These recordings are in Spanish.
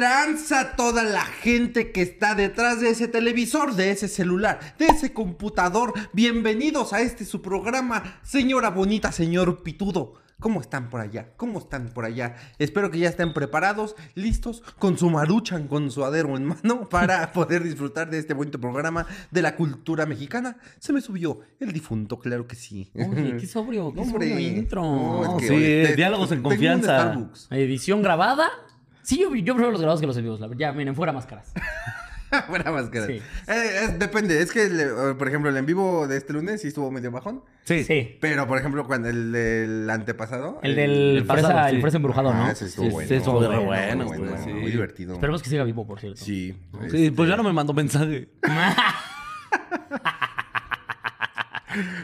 ¿Qué tranza toda la gente que está detrás de ese televisor, de ese celular, de ese computador? Bienvenidos a este su programa, señora bonita, señor pitudo. ¿Cómo están por allá? ¿Cómo están por allá? Espero que ya estén preparados, listos, con su maruchan, con su adero en mano, para poder disfrutar de este bonito programa de la cultura mexicana. Se me subió el difunto, claro que sí. Oye, qué sobrio, qué sobrio intro. No, es que sí, diálogos en tengo un confianza. Starbucks. Edición grabada. Sí, yo, yo prefiero los grabados que los en vivos. Ya, miren, fuera máscaras. Buena máscara. Sí. Eh, es- depende, es que, le- por ejemplo, el en vivo de este lunes sí estuvo medio bajón. Sí. Sí. Pero, por ejemplo, cuando el del antepasado. El del el fresa, pasado, el sí. fresa embrujado, ¿no? Ah, ese estuvo Sí, bueno. sí, estuvo muy bueno, güey, sí. Muy divertido. Esperemos que siga vivo, por cierto. Sí. Sí, pues ya no me mandó mensaje.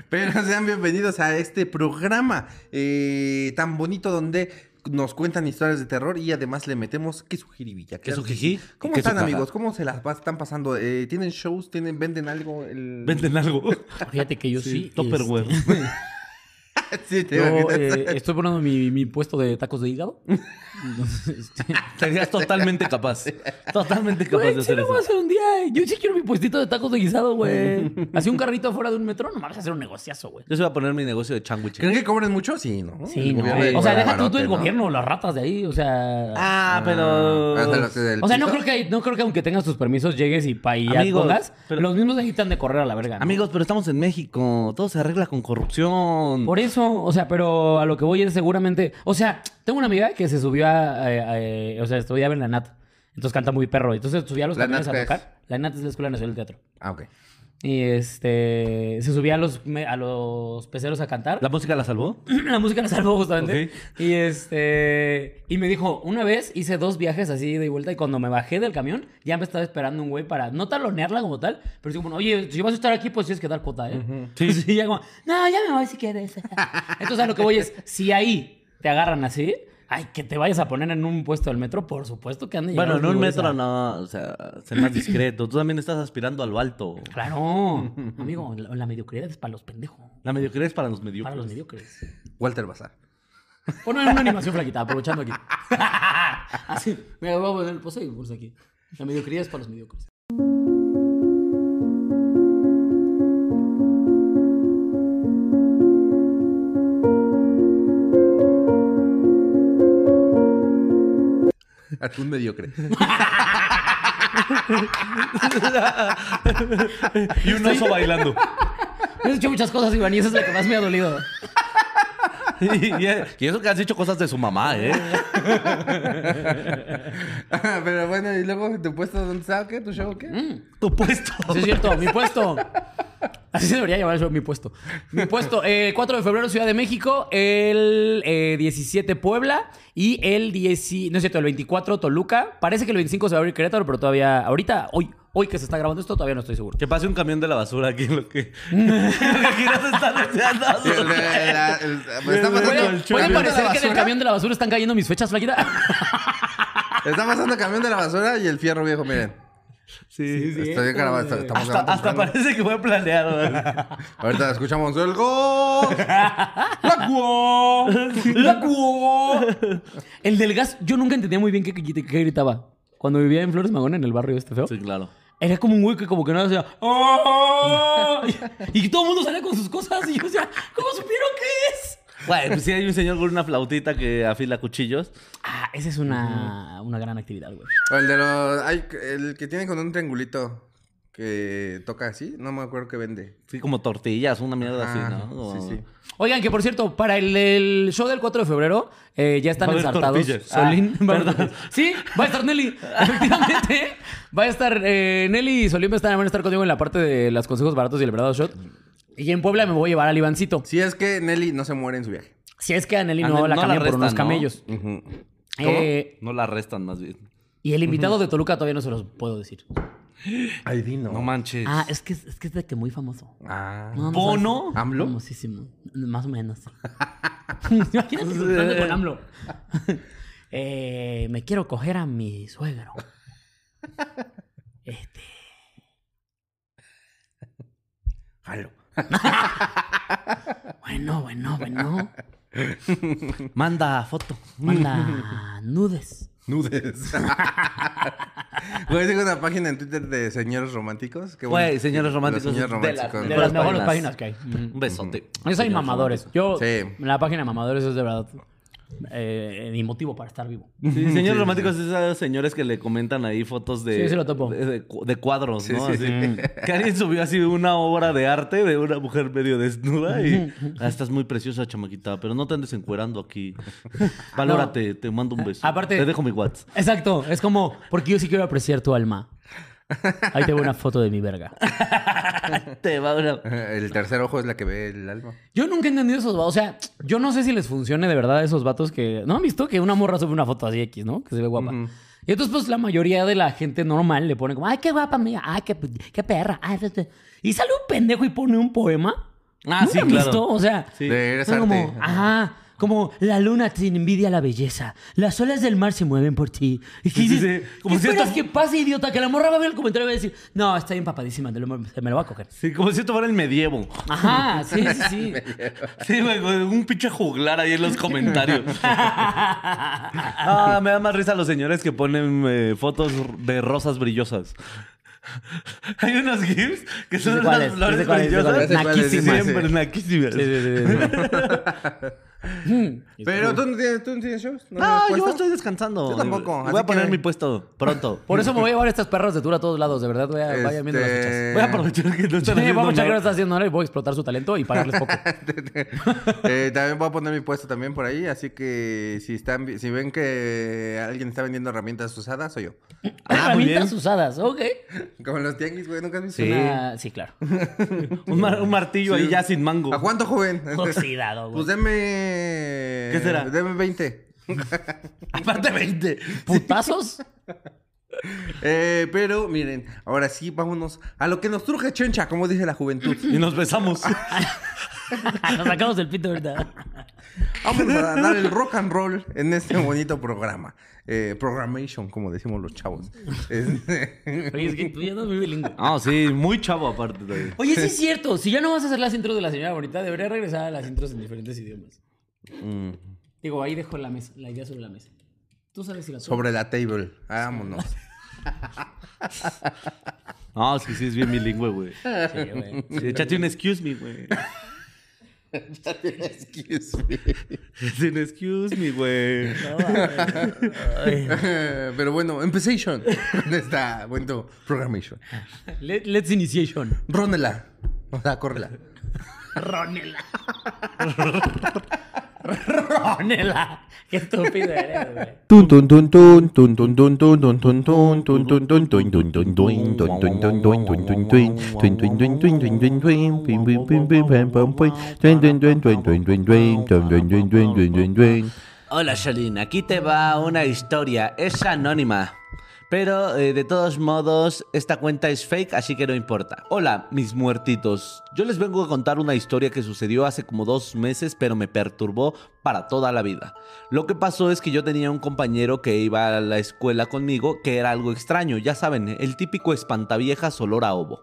Pero sean bienvenidos a este programa eh, tan bonito donde nos cuentan historias de terror y además le metemos queso jiribilla. Queso que jiji sí. ¿Cómo están, amigos? ¿Cómo se las están pasando? Eh, ¿Tienen shows? ¿Tienen, ¿Venden algo? El... Venden algo. Fíjate que yo sí. Tupperware. este, sí, te yo eh, estoy poniendo mi, mi puesto de tacos de hígado. Entonces, este, Serías totalmente capaz. Totalmente capaz Güey, de sí hacer lo voy a hacer un día. Yo sí quiero mi puestito de tacos de guisado, güey. Así un carrito afuera de un metro, no me vas a hacer un negociazo, güey. Yo se voy a poner mi negocio de sándwiches. ¿Creen que cobren mucho? Sí, ¿no? Sí, no. O sea, deja tú, tú el ¿no? gobierno, las ratas de ahí, o sea. Ah, pero. Ah, o sea, no creo, que, no creo que aunque tengas tus permisos llegues y pa y Amigos, pongas. pero- Los mismos necesitan de correr a la verga. ¿no? Amigos, pero estamos en México. Todo se arregla con corrupción. Por eso, o sea, pero a lo que voy es seguramente. O sea, tengo una amiga que se subió a. a- a- o sea, estudiaba en la NAT. Entonces canta muy perro. Entonces subía a los ¿La camiones a es? tocar. La NAT es la Escuela Nacional de Teatro. Ah, ok. Y este. Se subía a los, a los peceros a cantar. ¿La música la salvó? la música la salvó justamente. Y este. Y me dijo, una vez hice dos viajes así de vuelta y cuando me bajé del camión, ya me estaba esperando un güey para no talonearla como tal, pero sí como, oye, si vas a estar aquí, pues tienes que dar cuota, ¿eh? Sí. Sí, ya como, no, ya me voy si quieres. Entonces a lo que voy es, si ahí te agarran así, ay, que te vayas a poner en un puesto del metro, por supuesto que ande Bueno, en un metro a- no. O sea, ser más discreto. Tú también estás aspirando a lo alto. Claro, amigo, la, la mediocridad es para los pendejos. La mediocridad es para los mediocres. Para los mediocres. Walter Bazar. Pon una animación flaquita, aprovechando aquí. Así. Mira, voy a poner el pose y aquí. La mediocridad es para los mediocres. Atún mediocre. y un oso bailando. He hecho muchas cosas, Iván, y eso es lo que más me ha dolido. y, y eso que has dicho cosas de su mamá, ¿eh? Ah, Pero bueno, y luego tu puesto, ¿dónde está? ¿O ¿Qué? ¿Tu show? ¿Qué? Tu puesto. Sí, es cierto, mi puesto. Así se debería llamar eso, mi puesto. Mi puesto, eh, 4 de febrero, Ciudad de México, el eh, 17 Puebla y el 10, no es cierto, el 24 Toluca. Parece que el 25 se va a abrir Querétaro, pero todavía, ahorita, hoy, hoy que se está grabando esto, todavía no estoy seguro. Que pase un camión de la basura aquí en lo que. en lo que Giras está deseando. Sí, el- el- la- el- Está pasando ¿Puede, el puede camión de la parecer que en el basura. camión de la basura están cayendo mis fechas, Flaquita? Está pasando el camión de la basura y el fierro viejo, miren. Sí, sí. Estoy grabando, está- estamos Hasta, grabando hasta parece que fue planeado. Ahorita escuchamos el gol. ¡La cuo! ¡La cuo! El del gas, yo nunca entendía muy bien qué, qué- qué gritaba. Cuando vivía en Flores Magón, en el barrio este feo. sí, claro. Era como un güey que como que no hacía... "Oh", Y, y todo el mundo salía con sus cosas y yo decía, ¿cómo supieron qué es? Bueno, pues sí hay un señor con una flautita que afila cuchillos. Ah, esa es una, una gran actividad, güey. O el de los. Hay, el que tiene con un triangulito que toca así. No me acuerdo qué vende. Sí, como tortillas, una mierda así, Ah, ¿no? Sí, sí. Oigan, que por cierto, para el, el show del 4 de febrero eh, ya están Va a haber ensartados. tortillas. Solín, Ah, tortillas. Sí, va a estar Nelly. Efectivamente. Va a estar eh, Nelly y Solín van a estar, van a estar conmigo en la parte de los consejos baratos y el verdadero shot. Y en Puebla me voy a llevar al Ivancito. Si es que Nelly no se muere en su viaje. Si es que a Nelly A no Nelly la no la cambian por restan, unos ¿no? camellos. Ujú. Eh, No la restan más bien. y el invitado de Toluca todavía no se los puedo decir. Ay, Dino. No manches. Ah, es que es, que es de que muy famoso. Ah. No, no ¿Bono? sabes. ¿AMLO? Famosísimo. Más o menos. Imagínate encontrarte con AMLO. Eh, me quiero coger a mi suegro. Este. Jalo. Bueno, bueno, bueno. Manda foto. Manda nudes. Nudes. Güey, tengo una página en Twitter de señores románticos. Qué Güey, bueno. señores Los románticos. señores de las románticos. De mejores las mejores páginas. páginas que hay. Un besote. Esos hay Señores mamadores. Yo, Sí. la página de mamadores es de verdad eh, mi motivo para estar vivo. Sí, señores románticos es esos señores que le comentan ahí fotos de, Sí, sí lo topo. de, de cu- de cuadros, Sí, ¿no? sí, Así, sí. Que alguien subió así una obra de arte de una mujer medio desnuda y ah, estás muy preciosa, chamaquita, pero no te andes encuerando aquí. Valórate, te mando un beso. Aparte- te dejo mi WhatsApp. Exacto, es como, porque yo sí quiero apreciar tu alma. Ahí te veo una foto de mi verga. Te va una... El tercer ojo es la que ve el alma. Yo nunca he entendido esos vatos. O sea, yo no sé si les funcione de verdad a esos vatos que. ¿No han visto que una morra sube una foto así X, ¿no? Que se ve guapa. Y entonces, pues la mayoría de la gente normal le pone como, ay, qué guapa mía, ay, qué, qué perra. ay, te- te". Y sale un pendejo y pone un poema. Ah, ¿Nunca sí, han claro. visto? O sea, Sí. De eres son como, arte. ajá. Como la luna te envidia la belleza, las olas del mar se mueven por ti. Y Sí, sí, dices, sí. Como ¿qué si esperas esto- que pase, idiota? Que la morra va a ver el comentario y va a decir, no, está bien papadísima, te lo- se me lo va a coger. Sí, como si esto fuera el medievo. Ajá, sí, sí, sí. Sí, un pinche juglar ahí en los comentarios. Ah, me da más risa los señores que ponen eh, fotos de rosas brillosas. Hay unos gifs que son cuáles, flores brillosas. Naquísimas. Siempre naquísimas. Sí. Pero tú no tienes, tú no tienes shows. No, tienes yo puesto? estoy descansando. Yo tampoco, Voy así a poner que- mi puesto pronto. Por eso me voy a llevar estas perras de tour a todos lados, de verdad. Voy a, vayan viendo las fechas. Este, Voy a aprovechar que no Sí, están haciendo vamos a qué nada. está haciendo ahora y voy a explotar su talento y pagarles poco. eh, también voy a poner mi puesto también por ahí, así que si están, vi- si ven que alguien está vendiendo herramientas usadas, soy yo. Ah, muy Herramientas bien. usadas, ok. Como en los tianguis, güey, nunca has visto. Sí. Una- sí, claro. Un, mar- un martillo ahí ya sin mango. ¿A cuánto, joven? Oxidado, güey. Pues deme. ¿Qué será? Deme 20. Aparte 20. ¿Putazos? Eh, pero miren, ahora sí, vámonos a lo que nos truje chencha, como dice la juventud. Y nos besamos. Nos sacamos del pito, ¿verdad? Vamos a dar el rock and roll en este bonito programa. Eh, programation, como decimos los chavos. Oye, es que tú ya no muy bilingüe. Ah, sí, muy chavo aparte. Oye, sí es cierto. Si ya no vas a hacer las intros de la señora bonita, debería regresar a las intros en diferentes idiomas. Mm. Digo, ahí dejo la mesa, la idea sobre la mesa. Tú sabes si la sobre la table. Vámonos. Ah, sí, sí, es bien bilingüe, güey. Sí, güey. Sí, échate un excuse me, güey. Excuse me. Échate un excuse me, güey. Pero bueno, empezation. Con esta bonito programation. Let- let's initiation. Rónela. O sea, córrela. Ronela. Ronela. Qué estúpido eres, güey. Hola Shalin, aquí te va una historia, es anónima. Pero eh, de todos modos, esta cuenta es fake, así que no importa. Hola, mis muertitos. Yo les vengo a contar una historia que sucedió hace como dos meses, pero me perturbó para toda la vida. Lo que pasó es que yo tenía un compañero que iba a la escuela conmigo que era algo extraño, ya saben, el típico espantaviejas olor a ovo.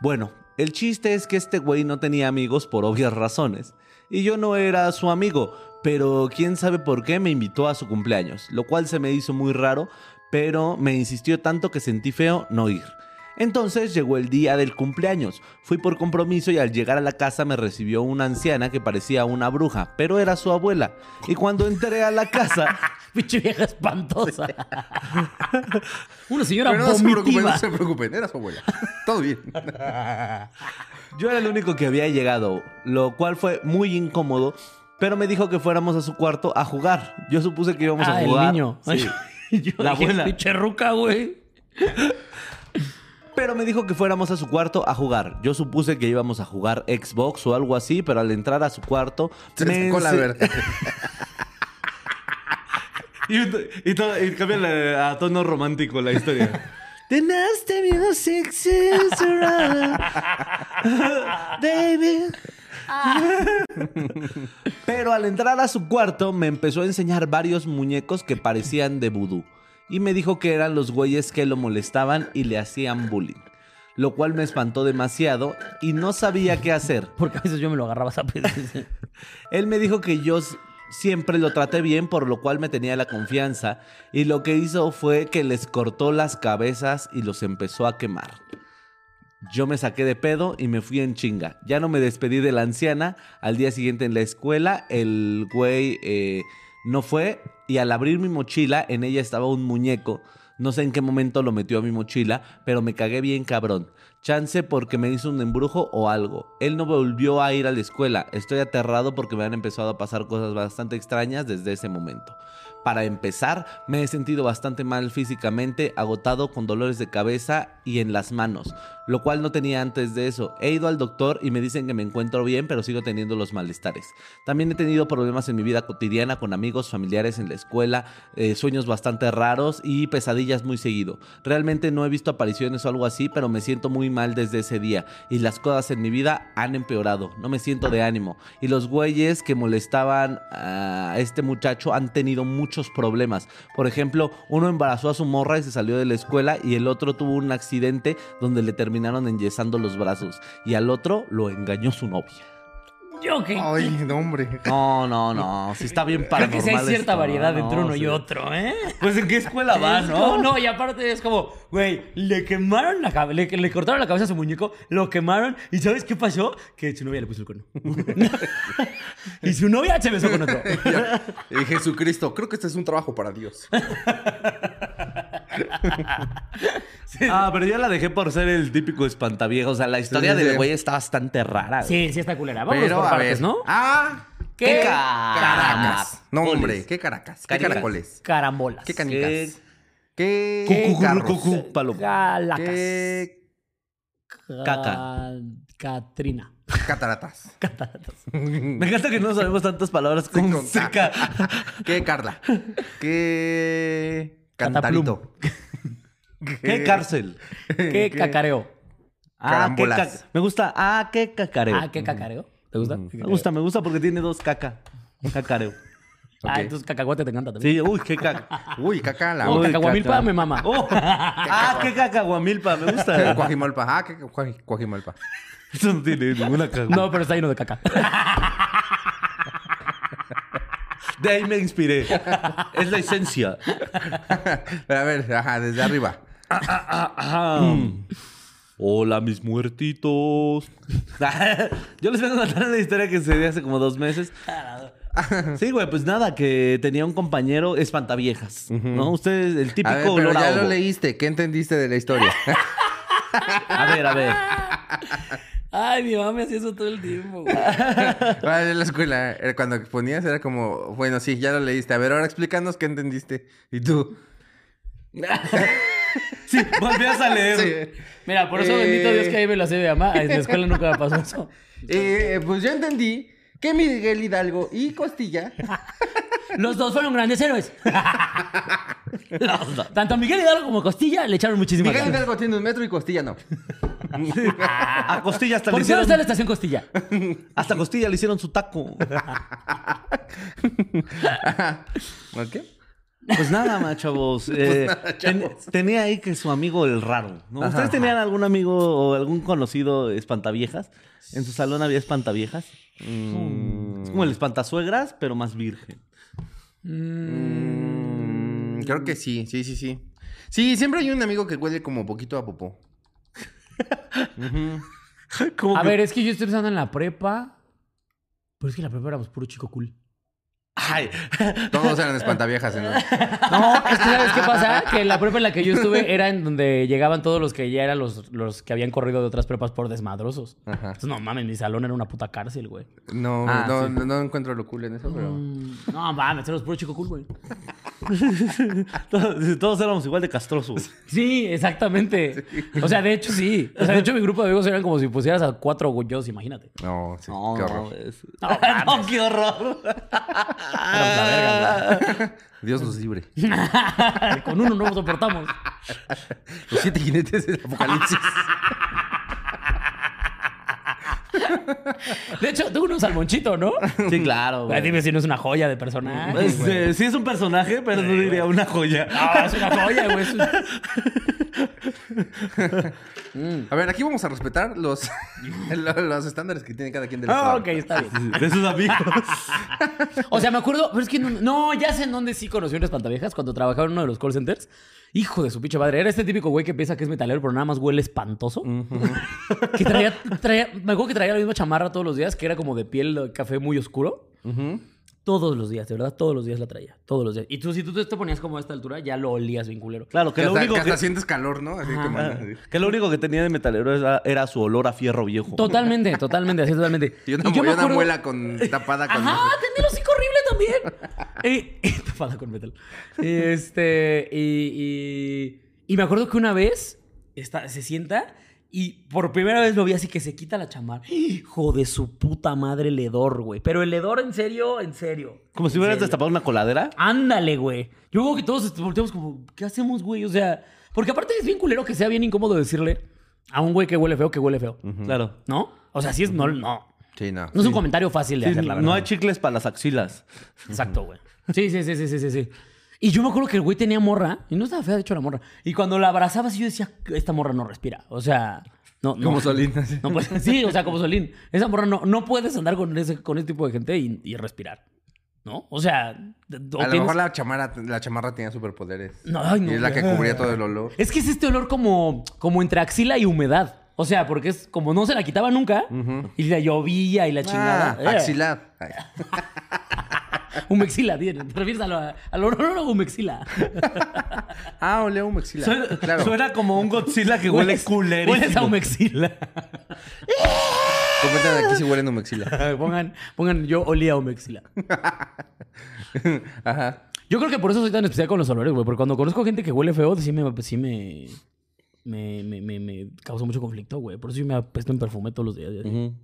Bueno, el chiste es que este güey no tenía amigos por obvias razones. Y yo no era su amigo, pero quién sabe por qué me invitó a su cumpleaños, lo cual se me hizo muy raro, pero me insistió tanto que sentí feo no ir. Entonces llegó el día del cumpleaños. Fui por compromiso y al llegar a la casa me recibió una anciana que parecía una bruja, pero era su abuela. Y cuando entré a la casa, Pinche vieja espantosa. Una señora Pero no se preocupen, no se preocupen. Era su abuela. Todo bien. Yo era el único que había llegado, lo cual fue muy incómodo, pero me dijo que fuéramos a su cuarto a jugar. Yo supuse que íbamos Ah, a el jugar. niño. Sí. Yo La dije, abuela. Pinche ruca, güey. Pero me dijo que fuéramos a su cuarto a jugar. Yo supuse que íbamos a jugar Xbox o algo así, pero al entrar a su cuarto Se me sacó la verdad. Y, y, todo- y cambia la- a tono romántico la historia. The nasty music is around, baby. Pero al entrar a su cuarto me empezó a enseñar varios muñecos que parecían de vudú. Y me dijo que eran los güeyes que lo molestaban y le hacían bullying. Lo cual me espantó demasiado y no sabía qué hacer. Porque a veces yo me lo agarraba a pedir. Él me dijo que yo Siempre lo traté bien, por lo cual me tenía la confianza. Y lo que hizo fue que les cortó las cabezas y los empezó a quemar. Yo me saqué de pedo y me fui en chinga. Ya no me despedí de la anciana. Al día siguiente en la escuela, el güey eh, no fue. Y al abrir mi mochila, en ella estaba un muñeco. No sé en qué momento lo metió a mi mochila, pero me cagué bien cabrón. Chance porque me hizo un embrujo o algo. Él no volvió a ir a la escuela. Estoy aterrado porque me han empezado a pasar cosas bastante extrañas desde ese momento. Para empezar, me he sentido bastante mal físicamente, agotado con dolores de cabeza y en las manos, lo cual no tenía antes de eso. He ido al doctor y me dicen que me encuentro bien, pero sigo teniendo los malestares. También he tenido problemas en mi vida cotidiana con amigos, familiares en la escuela, eh, sueños bastante raros y pesadillas muy seguido. Realmente no he visto apariciones o algo así, pero me siento muy mal desde ese día y las cosas en mi vida han empeorado. No me siento de ánimo y los güeyes que molestaban a este muchacho han tenido muchos problemas. Por ejemplo, uno embarazó a su morra y se salió de la escuela y el otro tuvo un accidente donde le terminaron enyesando los brazos y al otro lo engañó su novia. Yo que. Ay, no, hombre. No, no, no. Si está bien Creo paranormal. que sí hay cierta esto, variedad ¿no? entre uno Sí. y otro, ¿eh? Pues en qué escuela va, Es ¿no? no, y aparte es como, güey, le quemaron la cabeza, le, le cortaron la cabeza a su muñeco, lo quemaron, y ¿sabes qué pasó? Que su novia le puso el cuerno. y su novia se besó con otro. Y Jesucristo, creo que este es un trabajo para Dios. Ah, pero yo la dejé por ser el típico espantaviejo. O sea, la historia Sí, sí, del sí. güey está bastante rara. güey. Sí, sí está culera. Vamos Pero, por a partes, ver. ¿no? Ah, ¿Qué? Caracas. No, hombre, qué Caracas. Qué Caricas. caracoles. Carambolas. Qué canicas. ¿Qué? Qué Cucu, carros. cucu. Galacas. Qué Caca. Ca- Catrina. cataratas. Me encanta que no sabemos tantas palabras con, con seca. Qué Carla. Qué cantarito. ¿Qué cárcel? ¿Qué cacareo? Ah, qué Carambolas. ca- Me gusta. Ah, qué cacareo. Ah, ¿qué cacareo? ¿Te gusta? Me gusta, me gusta porque tiene dos caca. Cacareo. Ah, entonces cacahuate te encanta también. Sí, uy, qué caca. Uy, caca la. Uy, cacahuamilpa caca. me mama. Oh, ah, qué cacahuamilpa, me gusta. Cuajimolpa. Ah, qué cuaj- cuajimolpa. Eso no tiene ninguna caca. No, pero está lleno de caca. De ahí me inspiré. Es la esencia. Pero a ver, ajá, desde arriba. Ajá. Hola, mis muertitos. Yo les vengo a contar una historia que se dio hace como dos meses. Sí, güey, pues nada, que tenía un compañero espantaviejas. ¿No? Ustedes, el típico A ver, pero ya lo leíste. ¿Qué entendiste de la historia? A ver, a ver. Ay, mi mamá me hacía eso todo el tiempo, güey. Vale, en la escuela, era cuando ponías era como, bueno, sí, ya lo leíste. A ver, ahora explícanos qué entendiste. Y tú. Sí, volvías a leer. Sí. Mira, por eso Eh. bendito Dios que ahí me lo hace de mamá. En la escuela nunca me pasó eso. Eh, pues yo entendí que Miguel Hidalgo y Costilla. Los dos fueron grandes héroes. Tanto Miguel Hidalgo como Costilla le echaron muchísimas Miguel ganas. Hidalgo tiene un metro y Costilla no. A Costilla hasta le ¿Por qué no hicieron... está la estación Costilla? Hasta Costilla le hicieron su taco. ¿Ok? Pues nada, más, chavos. Eh, ten- tenía ahí que su amigo el raro. ¿no? ¿Ustedes tenían algún amigo o algún conocido espantaviejas? ¿En su salón había espantaviejas? Es como el espantasuegras, pero más virgen. Mm, creo que sí, sí, sí, sí. Sí, siempre hay un amigo que huele como poquito a popó. A que- ver, es que yo estoy pensando en la prepa. Pero es que en la prepa éramos puro chico cool. Ay, Todos eran espantaviejas. ¿no? No, es que ¿sabes qué pasa? Que la prepa en la que yo estuve era en donde llegaban todos los que ya eran los, los que habían corrido de otras prepas por desmadrosos. Ajá. Entonces, no mames, mi salón era una puta cárcel, güey. No, Ah, no, sí. no, no encuentro lo cool en eso, pero. Mm, No, mames, éramos puro chico cool, güey. todos, todos éramos igual de castrosos. Sí, exactamente. O sea, de hecho, sí. O sea, de hecho, mi grupo de amigos eran como si pusieras a cuatro güeyos, imagínate. No, sí, No, qué horror. No, No, qué horror. La verga. Dios los libre. Con uno no soportamos. Los siete jinetes del apocalipsis. De hecho, tú un salmonchito, ¿no? Sí, claro. Güey. Dime si no es una joya de personaje. Pues, eh, sí es un personaje, pero no diría una joya. No, es una joya, güey. Un- A ver, aquí vamos a respetar los, lo- los estándares que tiene cada quien del Ah, ok, está bien. De sus amigos. O sea, me acuerdo, pero es que no, no, ya sé en dónde sí conocí un espantaviejas cuando trabajaba en uno de los call centers. Hijo de su pinche madre. Era este típico güey que piensa que es metalero, pero nada más huele espantoso. que traía, traía, me acuerdo que traía la misma chamarra todos los días, que era como de piel de café muy oscuro. Todos los días, de verdad, todos los días la traía. Todos los días. Y tú, si tú te ponías como a esta altura, ya lo olías bien culero. Claro, que Que lo hasta, único que hasta sientes calor, ¿no? Así que, man, así. que lo único que tenía de metalero era, era su olor a fierro viejo. Totalmente, totalmente, así totalmente. Y una, yo me y una acuerdo- muela con, tapada con... Ajá, tenía el hocico horrible también. Eh, tapada con metal. Este, y, y, y me acuerdo que una vez está, se sienta y por primera vez lo vi así que se quita la chamarra. Hijo de su puta madre, el hedor, güey. Pero el hedor, en serio, en serio. Como si hubieras serio. destapado una coladera. Ándale, güey. Yo creo que todos volteamos como, ¿qué hacemos, güey? O sea, porque aparte es bien culero que sea bien incómodo decirle a un güey que huele feo que huele feo. Claro. ¿No? O sea, sí es, no, no. Sí, no. No es un comentario fácil de Sí, hacer, la verdad. no hay chicles para las axilas. Exacto, güey. Sí, sí, sí, sí, sí, sí, sí. Y yo me acuerdo que el güey tenía morra, y no estaba fea, de hecho, la morra. Y cuando la abrazaba, así yo decía, esta morra no respira. O sea, no. no Como Solín. No puede- sí, o sea, como Solín. Esa morra no, no puedes andar con ese, con ese tipo de gente y, y respirar. ¿No? O sea, o A lo mejor la chamarra, la chamarra tenía superpoderes. No, ay, no. Y es la que cubría todo el olor. Es que es este olor como, como entre axila y humedad. O sea, porque es como no se la quitaba nunca y la llovía y la chingada. Ah, Eh, axilar. Humexila, tío. ¿Te refieres a lo- al olor a humexila? Ah, olea un maxila. Suena, Claro. suena como un Godzilla que huele culerísimo. Hueles a humexila. Comenten aquí si huelen un maxila. pongan, pongan, yo olía humexila. Ajá. Yo creo que por eso soy tan especial con los olores, güey. Porque cuando conozco gente que huele feo, sí me... Sí me me, me, me, me causa mucho conflicto, güey. Por eso yo me apesto en perfume todos los días.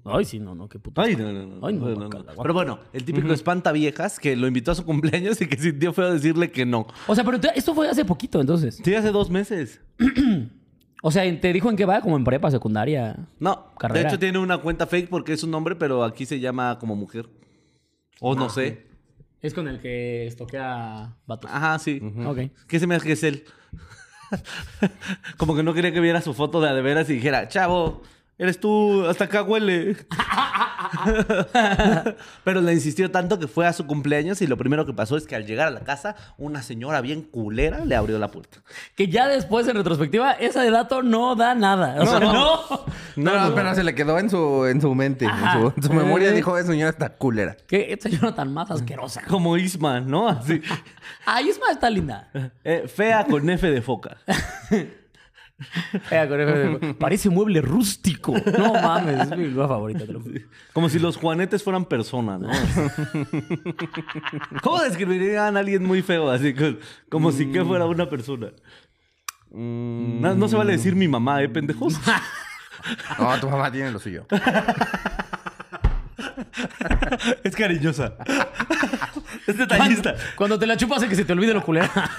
Ay, sí, no, no, qué puto. Ay, no, no, no. Ay, no, no, no, guácala, no. guácala. Pero bueno, el típico espanta viejas que lo invitó a su cumpleaños y que sintió feo decirle que no. O sea, pero te- esto fue hace poquito, entonces. Sí, hace dos meses. O sea, ¿te dijo en qué va? Como en prepa, secundaria. No, Carrera. de hecho tiene una cuenta fake porque es un hombre, pero aquí se llama como mujer. O no sé. Es con el que estoquea vatos. Ajá, sí. Ok. ¿Qué se me hace que es él? como que no quería que viera su foto de a y dijera, chavo, eres tú, hasta acá huele. Pero le insistió tanto que fue a su cumpleaños y lo primero que pasó es que al llegar a la casa, una señora bien culera le abrió la puerta. Que ya después, en retrospectiva, ese dato no da nada. O sea, no. No, no, pero se le quedó en su, en su mente. En su, en su memoria Eh. dijo, esa señora está culera. Que esta señora tan más asquerosa. Como Isma, ¿no? Así. Ay, Isma está linda. Eh, fea con F de foca. Parece mueble rústico. No mames, es mi lugar favorita, te lo juro. Como si los juanetes fueran personas, ¿no? ¿Cómo describirían a alguien muy feo? Así que- como si que fuera una persona. No, no se vale decir mi mamá, ¿eh, pendejos? No, tu mamá tiene lo suyo. es cariñosa. es detallista. Cuando te la chupas hace que se te olvide lo culera.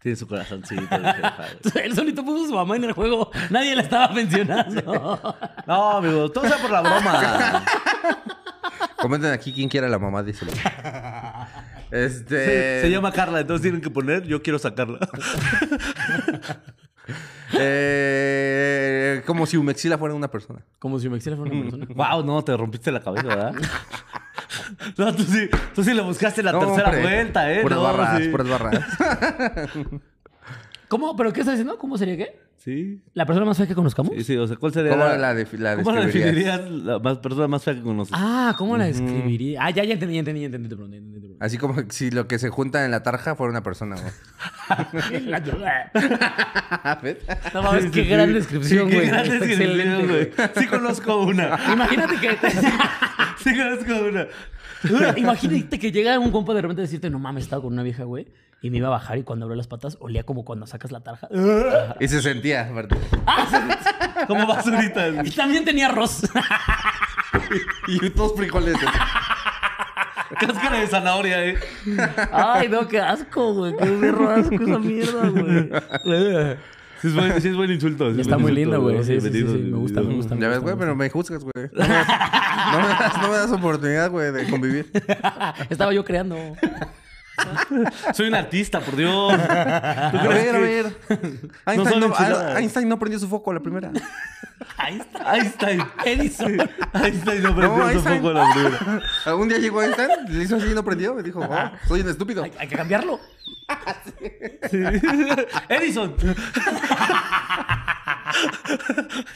Tiene su corazoncito. de jefa. Él solito puso a su mamá en el juego. Nadie la estaba mencionando. No, amigo, todo sea por la broma. Comenten aquí quién quiera la mamá, díselo. Este. Se llama Carla, entonces tienen que poner yo quiero sacarla. Eh, como si Umexila fuera una persona. Como si Mexila fuera una persona. wow, no, te rompiste la cabeza, ¿verdad? No, tú sí, tú sí le buscaste la No, tercera hombre. vuelta, ¿eh? Puras No, barras, sí. puras barras. ¿Cómo? ¿Pero qué estás diciendo? ¿Cómo sería qué? Sí. ¿La persona más fea que conozcamos? Sí, sí, o sea, ¿cuál sería ¿Cómo la, la, de, la ¿Cómo la describirías? definirías la más, persona más fea que conoces? Ah, ¿cómo la describiría? Ah, ya, ya entendí, ya entendí, ya entendí. ya entendí. Así como si lo que se junta en la tarja fuera una persona. No mames, qué gran descripción, Sí, güey. qué gran descripción, güey. Sí conozco una. Imagínate que... Sí conozco una. Imagínate que llega un compa de repente a decirte, no mames, estaba con una vieja, güey. Y me iba a bajar y cuando abrió las patas olía como cuando sacas la tarja. Y se sentía, aparte. Como basurita. Y también tenía arroz. Y todos frijoles. Cáscara de zanahoria, ¿eh? Ay, no, qué asco, güey. Qué berro asco esa mierda, güey. Sí es buen, sí es buen insulto. sí Está buen muy insulto, lindo, güey. Sí, sí, sí, Me gusta, me gusta. me Ya ves, güey, pero me juzgas, güey. No me, no me das, no me das oportunidad, güey, de convivir. Estaba yo creando. Soy un artista, por Dios. A ver, a ver. Einstein no, enchiladas. ah, Einstein no prendió su foco a la primera. Einstein. Edison. Einstein no No, prendió su Einstein. foco a la primera. Algún día llegó Einstein, le hizo así y no prendió. Me dijo, oh, soy un estúpido. Hay, hay que cambiarlo. Edison.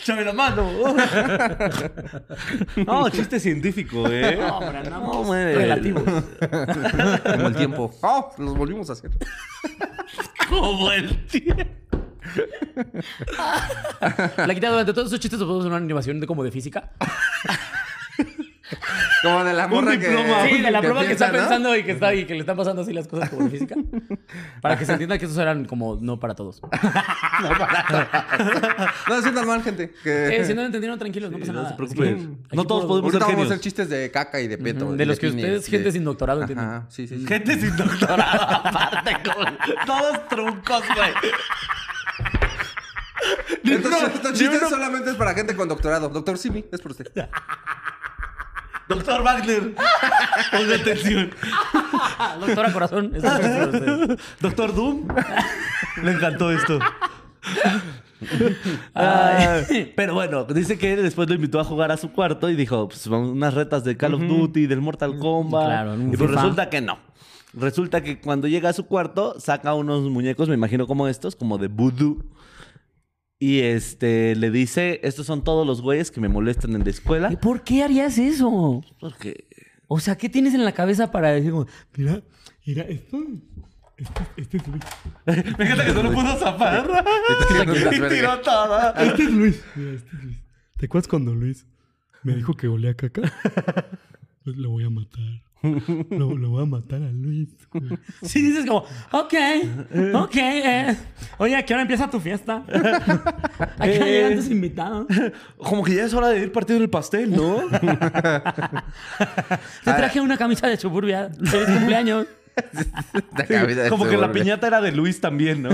Chame la mano. No, chiste científico, ¿eh? No, hombre, andamos relativos. Como el tiempo. Oh, los volvimos a hacer. Como el tiempo. La quita durante todos esos chistes nos podemos hacer una animación de como de física. Como de la morra que. diploma. Sí, de la prueba que está ¿no? pensando y que, está, y que le están pasando así las cosas como de física. Para que se entienda que estos eran como no para todos. No, es normal, gente. Que... Eh, si no lo entendieron, tranquilos, no pasa no nada. se preocupen. No todos podemos Ahorita ser vamos a hacer chistes de caca y de peto. De los que pines, ustedes, de- gente sin doctorado, entienden. Ajá, sí, sí. sí. Gente sin doctorado, aparte, con todos truncos, güey. Estos, No, estos chistes solamente es para gente con doctorado. Doctor Simi, es por usted. Doctor Wagner, ponga atención. Doctora Corazón. para ustedes. Doctor Doom, le encantó esto. Ah, pero bueno, dice que después lo invitó a jugar a su cuarto y dijo, pues vamos unas retas de Call of Duty, del Mortal Kombat. Claro, en un y pues FIFA. resulta que no. Resulta que cuando llega a su cuarto, saca unos muñecos, me imagino como estos, como de voodoo. Y este le dice, estos son todos los güeyes que me molestan en la escuela. ¿Y ¿Por qué harías eso? Porque O sea, ¿qué tienes en la cabeza para decir, como, mira, mira, esto, este es Luis. me encanta que no lo pudo zafar. Estas y tiró toda. Este es Luis. Mira, este es Luis. ¿Te acuerdas cuando Luis me dijo que olía a caca? Pues lo voy a matar. Lo, lo voy a matar a Luis. güey. Sí, dices como, ok, ok, eh. Oye, ¿a qué hora empieza tu fiesta? ¿A qué hora Eh. llegan tus invitados? Como que ya es hora de ir partiendo el pastel, ¿no? Te traje una camisa de suburbia. Feliz cumpleaños. Como que la piñata era de Luis también, ¿no?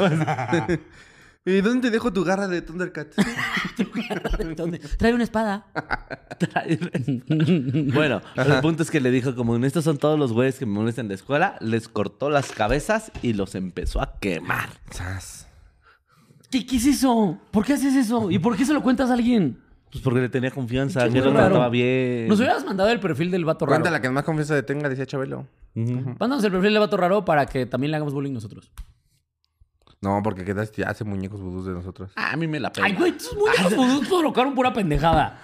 ¿Y dónde te dejo tu garra de Thundercat? Trae una espada. bueno, el punto es que le dijo como, estos son todos los güeyes que me molestan en la escuela, les cortó las cabezas y los empezó a quemar. ¿Qué, qué es eso? ¿Por qué haces eso? ¿Y por qué se lo cuentas a alguien? Pues porque le tenía confianza, Qué que lo raro. trataba bien. Nos hubieras mandado el perfil del vato raro. Cuéntala que más confianza le tenga, decía Chabelo. Ujú. Mándanos el perfil del vato raro para que también le hagamos bullying nosotros. No, porque quedaste hace muñecos vudús de nosotros. Ah, a mí me la pega. Ay, güey, tus muñecos vudú provocaron pura pendejada.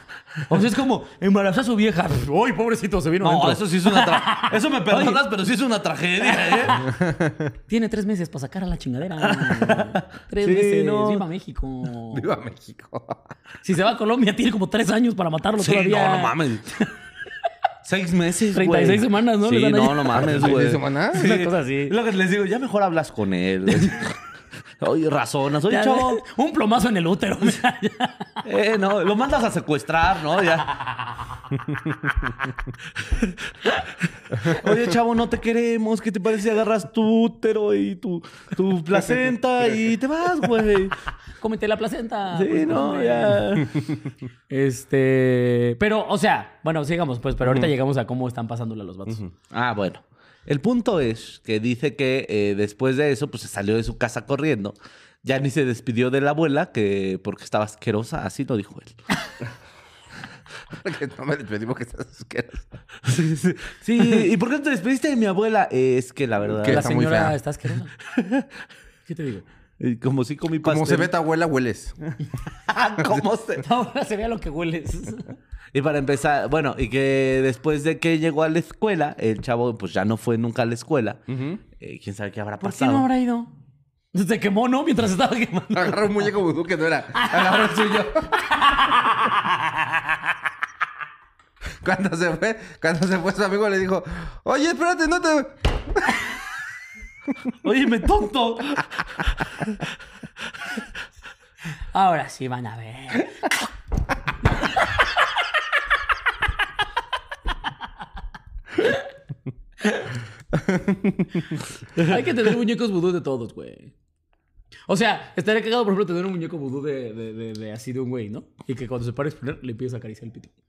O sea, es como, embarazó a su vieja. Uy, pobrecito, se vino No, adentro. eso sí es una tra- Eso me perdonas, pero sí es una tragedia, ¿eh? Tiene tres meses para sacar a la chingadera. tres Sí, meses. no. Viva México. Viva México. Si se va a Colombia, tiene como tres años para matarlo Sí, todavía. no, no mames. Seis meses, güey. 36 semanas, ¿no? Sí, no, no mames, ¿36 güey. semanas? Sí. Una cosa así. Lo que les digo, ya mejor hablas con él. Oye, razonas. Oye, Ya, chavo. Un plomazo en el útero. Ya. Eh, no, lo mandas a secuestrar, ¿no? Ya. Oye, chavo, no te queremos. ¿Qué te parece si agarras tu útero y tu, tu placenta y te vas, güey? Cómete la placenta. Sí, pues, no, hombre. ya. Este. Pero, o sea, bueno, sigamos, pues, pero ahorita llegamos a cómo están pasándola los vatos. Ah, bueno. El punto es que dice que eh, después de eso, pues se salió de su casa corriendo. Ya ni se despidió de la abuela, que porque estaba asquerosa, así lo dijo él. Porque no me despedimos que estás asqueroso. Sí, sí. Sí, ¿y por qué no te despediste de mi abuela? Eh, es que la verdad. Que La está muy señora fea. está asquerosa. ¿Qué te digo? Como si comí pastel. Como se ve tu abuela, hueles. ¿Cómo se Ahora se vea lo que hueles. Y para empezar, bueno, y que después de que llegó a la escuela, el chavo pues ya no fue nunca a la escuela. Eh, ¿Quién sabe qué habrá ¿Por qué pasado? no habrá ido? Se quemó, ¿no? Mientras estaba quemando. Agarró un muñeco vudú que no era. Agarró el suyo. Cuando se fue, cuando se fue su amigo le dijo, oye, espérate, no te... Oye, me tonto. Ahora sí van a ver. Hay que tener muñecos vudú de todos, güey. O sea, estaría cagado, por ejemplo, tener un muñeco vudú de, de, de, de así de un güey, ¿no? Y que cuando se pare a exponer, le empieza a acariciar el pito.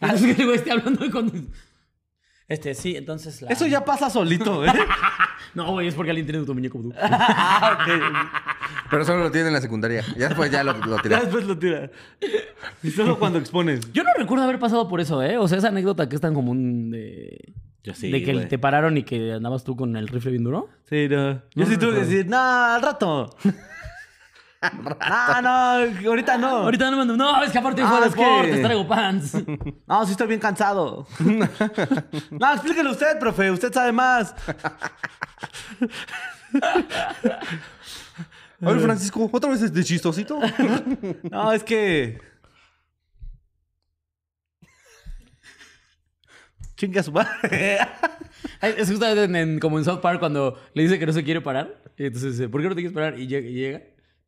Entonces que el güey esté hablando cuando... Este, sí, entonces la... Eso ya pasa solito, ¿eh? No, güey, es porque alguien tiene tu muñeco como tú. ah, ok. Pero solo lo tiene en la secundaria. Ya después ya lo, lo Ya tira. después lo tira. Y solo cuando expones. Yo no recuerdo haber pasado por eso, ¿eh? O sea, esa anécdota que es tan común de... Yo sí, de que güey. te pararon y que andabas tú con el rifle bien duro. Sí, no. Yo sí tuve que decir, no, al rato. No, no, ahorita no. Ahorita no me ando- No, es que aparte fue Ah, de es que- deportes, traigo pants. No, sí estoy bien cansado. no, explíquele usted, profe. Usted sabe más. A ver, Francisco, ¿otra vez es de chistosito? No, es que. Chinga su madre. Ay, Es justamente en, en- como en South Park cuando le dice que no se quiere parar. Y entonces dice, ¿por qué no te quieres parar? Y llega, y llega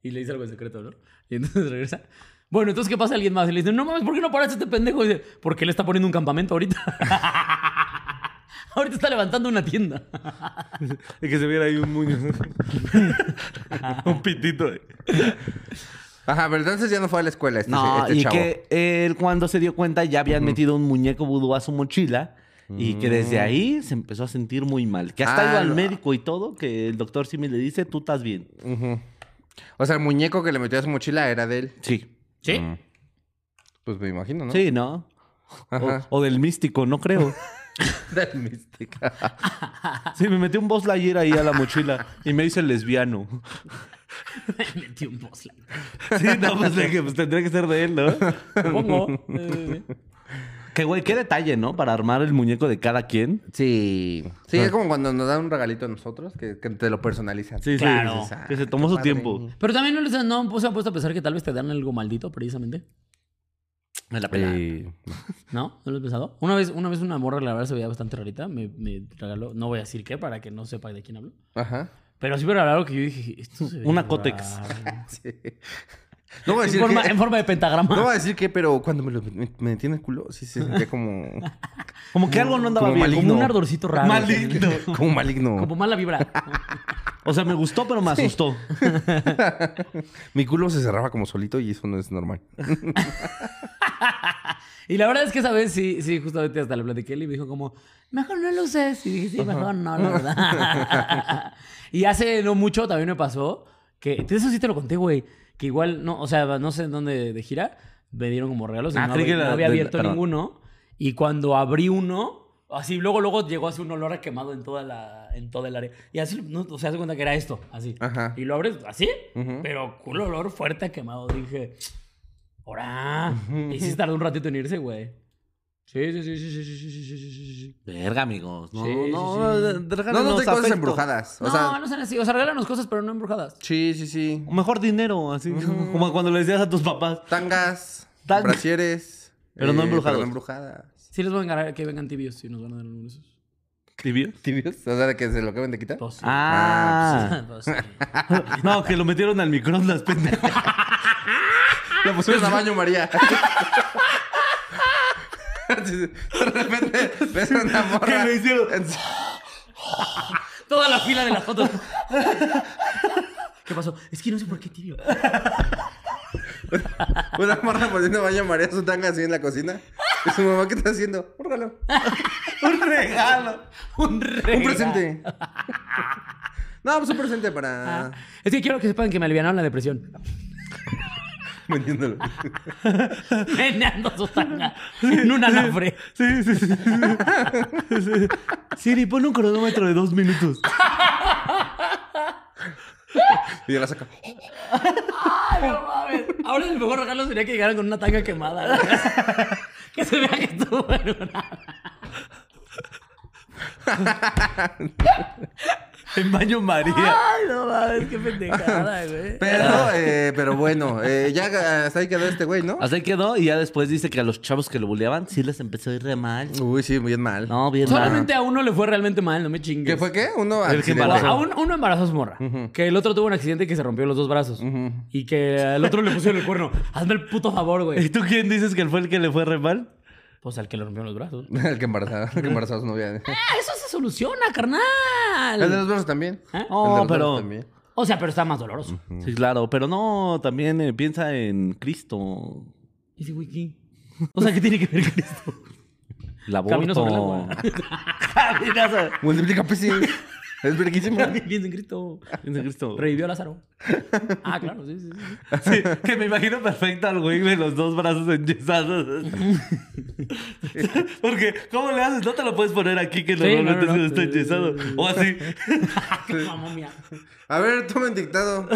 y le dice algo en secreto, ¿no? Y entonces regresa. Bueno, entonces, ¿qué pasa? Alguien más. Y le dice, no mames, ¿por qué no paraste este pendejo? Y dice, porque él está poniendo un campamento ahorita. ahorita está levantando una tienda. Y que se viera ahí un muño. un pitito. Ajá, pero entonces ya no fue a la escuela este, No, este y chavo. que él cuando se dio cuenta ya habían metido un muñeco vudú a su mochila. Y que desde ahí se empezó a sentir muy mal. Que hasta Ah, iba al no. médico y todo, que el doctor Simi le dice, tú estás bien. Ujú. O sea, el muñeco que le metió a su mochila era de él. Sí. ¿Sí? Pues me imagino, ¿no? Sí, ¿no? O, Ajá. o del místico, no creo. Del mística. Sí, me metí un Boss Lightyear ahí a la mochila y me hice lesbiano. Me metí un boss. Sí, no, pues, de que, pues, tendría que ser de él, ¿no? Supongo. Eh, Que, güey, qué detalle, ¿no? Para armar el muñeco de cada quien. Sí. Sí, es como cuando nos dan un regalito a nosotros, que, que te lo personalizan. Sí, Claro. sí. Que se tomó su padre. tiempo. Pero también no, les, no se han puesto a pensar que tal vez te dan algo maldito, precisamente. Me la pela. Eh, ¿No? ¿No lo has pensado? Una vez, una vez una morra, la verdad, se veía bastante rarita. Me, me regaló, no voy a decir qué para que no sepa de quién hablo. Ajá. Pero sí me regaló algo que yo dije, esto se ve Una Cotex. raro. Sí. No voy a En decir forma, que... en forma de pentagrama. No voy a decir que, pero cuando me lo me, me metí en el culo, sí se sentía como... Como que algo no andaba Como bien. maligno. Como un ardorcito raro. Maligno. como maligno. Como mala vibra. O sea, me gustó, pero me asustó. Mi culo se cerraba como solito y eso no es normal. Y la verdad es que esa vez sí, sí, justamente hasta le platiqué y me dijo como, mejor no lo uses. Y dije, sí, mejor no, la verdad. y hace no mucho también me pasó que, eso sí te lo conté, güey, que igual, no, o sea, no sé en dónde de gira, me dieron como regalos y Ah, no, creí había, la- no había abierto ninguno. Y cuando abrí uno, así, luego, luego llegó así un olor a quemado en toda la, en toda el área. Y así, no, o sea, se cuenta que era esto, así. Ajá. Y lo abres así, pero un olor fuerte a quemado. Dije, ¡Hora! Y sí tardó un ratito en irse, güey. Sí, sí, sí, sí, sí, sí, sí, sí, sí, sí. Verga, amigos. No, Sí, sí, no, sí. No nos regálenos de cosas afecto. embrujadas. O no, sea, no sean así. O sea, regálanos cosas, pero no embrujadas. sí, sí, sí. O mejor dinero, así. Como cuando le decías a tus papás. Tangas, Tangas. brasieres. Pero no embrujados. Pero no embrujadas. Sí les voy a encargar que vengan tibios si nos van a dar algunos de esos. ¿Tibio? ¿Tibios? O sea, de que se lo acaben de quitar. Sí. Ah. Sí. no, que lo metieron al microondas, pendejo. Lo pusieron a baño, María. De repente ves a una morra. ¿Qué le hicieron? en- Toda la fila de las fotos. ¿Qué pasó? Es que no sé por qué tibio. Una morra poniendo baño a María su tanga así en la cocina. Y su mamá, ¿qué está haciendo? Un regalo. Un regalo. Un regalo. Un presente. No, pues un presente para. Es que quiero que sepan que me alivianaron la depresión. Vendiéndolo. Meneando su tanga en un alambre. Sí, sí, sí. sí. Siri, pon un cronómetro de dos minutos. Y ya la saca. Ay, no mames. Ahora el mejor regalo sería que llegaran con una tanga quemada. que se vea que estuvo en una... En baño María. Ay, no mames, qué pendejada, güey. Pero, eh, pero bueno, eh, ya hasta ahí quedó este güey, ¿no? Así quedó y ya después dice que a los chavos que lo buleaban sí les empezó a ir re mal. Uy, sí, bien mal. No, bien mal. Solamente a uno le fue realmente mal, no me chingues. ¿Qué fue qué? Uno El que embarazó. A un- uno embarazó a su morra. Que el otro tuvo un accidente que se rompió los dos brazos. Y que al otro le pusieron el cuerno. Hazme el puto favor, ¿Y güey. tú quién dices que fue el que le fue re mal? Pues al que le rompieron los brazos. El que embarazó, el que embarazó a su novia. Ah, eso se soluciona, El de carnal. los brazos también. ¿Eh? El de No, los pero. brazos también. O sea, pero está más doloroso. Sí, claro, pero no, también eh, piensa en Cristo. Y ese güey, ¿qué? O sea, ¿qué tiene que ver esto? El aborto. Camino sobre el agua. Sobre- Multiplica peces. Es verguísimo. Piensa en Cristo. Piensa en Cristo. Revivió a Lázaro. Ah, claro, sí, sí, sí. Sí, que me imagino perfecto al güey de los dos brazos enyesados. Porque, ¿cómo le haces? No te lo puedes poner aquí que Sí, normalmente no, no, no. está enyesado. O así. Qué mamomia. A ver, tomen dictado.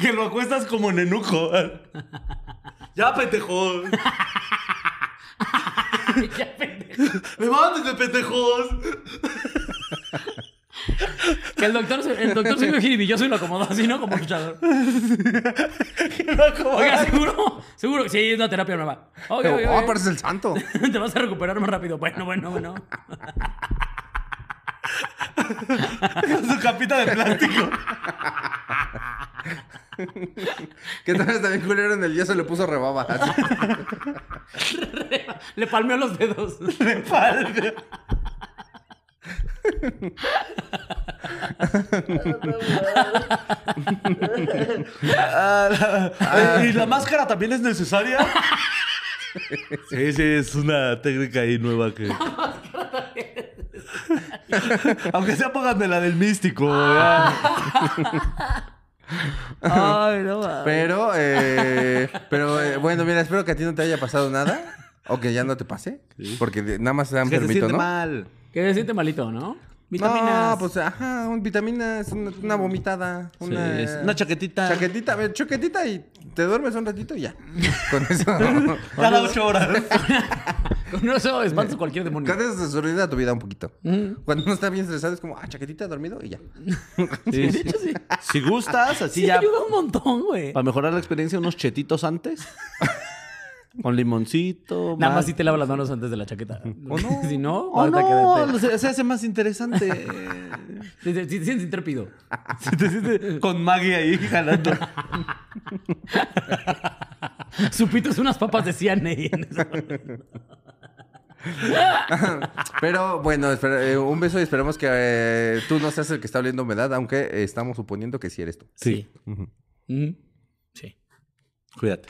Que lo acuestas como nenuco. ya, pendejo. Ya, pendejo. Levántate, pendejos. Que el doctor, se- el doctor se vio jiribilloso y lo acomodó así, ¿no? Como luchador. Oiga, seguro, seguro. Sí, es una terapia nueva. Ok, Oh, pareces el santo. Te vas a recuperar más rápido. Bueno, bueno, bueno. Con su capita de plástico. Que tal vez también culero en el yeso le puso rebaba. Le palmeó los dedos. Ah, ¿Y la máscara también es necesaria? Sí, sí, es una técnica ahí nueva que. Aunque sea, pónganme la del místico. ya. Ay, no va. Pero, eh, pero eh, bueno, mira, espero que a ti no te haya pasado nada. O que ya no te pase. Porque de- nada más se dan Que se permito, siente ¿no? mal. Que se siente malito, ¿no? Vitaminas. No, pues ajá, un vitaminas, una, una vomitada, una, Sí, es una chaquetita. chaquetita, chaquetita y te duermes un ratito y ya. Con eso. Cada ocho horas. Con eso espantas cualquier demonio. Cada vez desordenada tu vida un poquito. Cuando uno está bien estresado es como, ah, chaquetita, dormido y ya. Sí, sí. Si gustas, así Sí, ya. ayuda un montón, güey. Para mejorar la experiencia, unos chetitos antes. Con limoncito. Nada más si te lavas las manos antes de la chaqueta. ¿O no? si no, ahorita no, se, se hace más interesante. Si te, si te sientes intrépido. Si te sientes con Maggie ahí jalando. Su pito es unas papas de ciane. Pero bueno, espera, eh, un beso y esperemos que eh, tú no seas el que está oliendo humedad, aunque eh, estamos suponiendo que sí eres tú. Sí. Sí. Cuídate.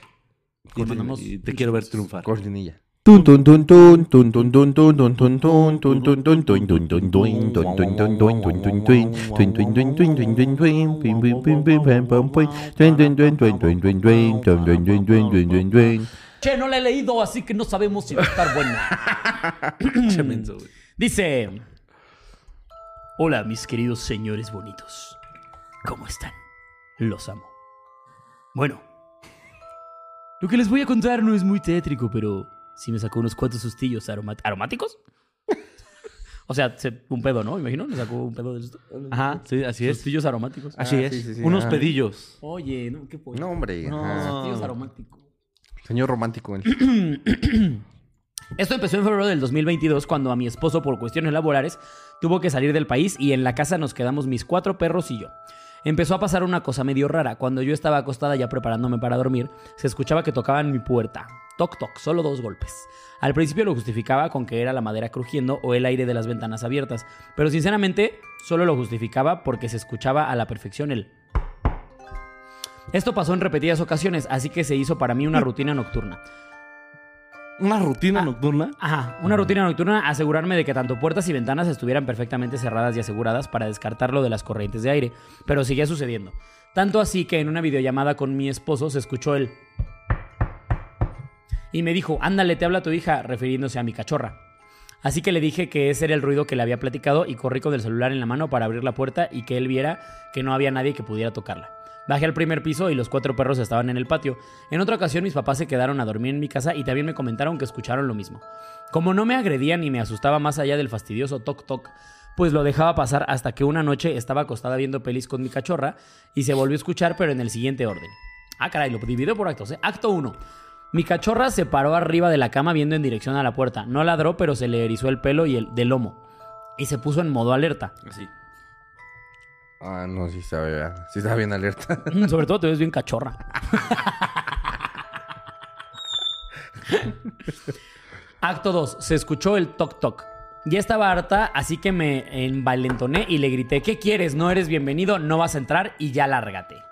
Y te, y te quiero ver triunfar. Cortinilla. Che, no la he leído, así que no sabemos si va a estar buena. Dice: Hola, mis queridos señores bonitos. ¿Cómo están? Los amo. Bueno, lo que les voy a contar no es muy tétrico, pero sí me sacó unos cuantos sustillos aroma- aromáticos. o sea, se- un pedo, ¿no? Imagino, le sacó un pedo de esto. Ajá, sí, así es. Sustillos aromáticos. Así Ah, es. sí, sí, sí, Unos ajá. pedillos. Oye, no, qué pollo. No, hombre. No. ajá. Sustillos aromáticos. Señor romántico. él. Esto empezó en febrero del 2022 cuando a mi esposo por cuestiones laborales tuvo que salir del país y en la casa nos quedamos mis cuatro perros y yo. Empezó a pasar una cosa medio rara. Cuando yo estaba acostada ya preparándome para dormir, se escuchaba que tocaban mi puerta. Toc toc, solo dos golpes. Al principio lo justificaba con que era la madera crujiendo o el aire de las ventanas abiertas, pero sinceramente solo lo justificaba porque se escuchaba a la perfección el... Esto pasó en repetidas ocasiones, así que se hizo para mí una rutina nocturna. Una rutina nocturna. Ajá, una rutina nocturna, asegurarme de que tanto puertas y ventanas estuvieran perfectamente cerradas y aseguradas para descartarlo de las corrientes de aire, pero seguía sucediendo. Tanto así que en una videollamada con mi esposo se escuchó el... Y me dijo, ándale, te habla tu hija, refiriéndose a mi cachorra. Así que le dije que ese era el ruido que le había platicado y corrí con el celular en la mano para abrir la puerta y que él viera que no había nadie que pudiera tocarla. Bajé al primer piso y los cuatro perros estaban en el patio. En otra ocasión mis papás se quedaron a dormir en mi casa y también me comentaron que escucharon lo mismo. Como no me agredían ni me asustaba más allá del fastidioso toc toc, pues lo dejaba pasar hasta que una noche estaba acostada viendo pelis con mi cachorra y se volvió a escuchar pero en el siguiente orden. Ah, caray, lo dividió por actos, ¿eh? Acto 1. Mi cachorra se paró arriba de la cama viendo en dirección a la puerta. No ladró, pero se le erizó el pelo y el del lomo. Y se puso en modo alerta. Así. Ah, no, sí estaba, sí estaba bien alerta. Sobre todo te ves bien cachorra. Acto 2. Se escuchó el toc toc. Ya estaba harta, así que me envalentoné y le grité, ¿qué quieres? No eres bienvenido, no vas a entrar y ya lárgate.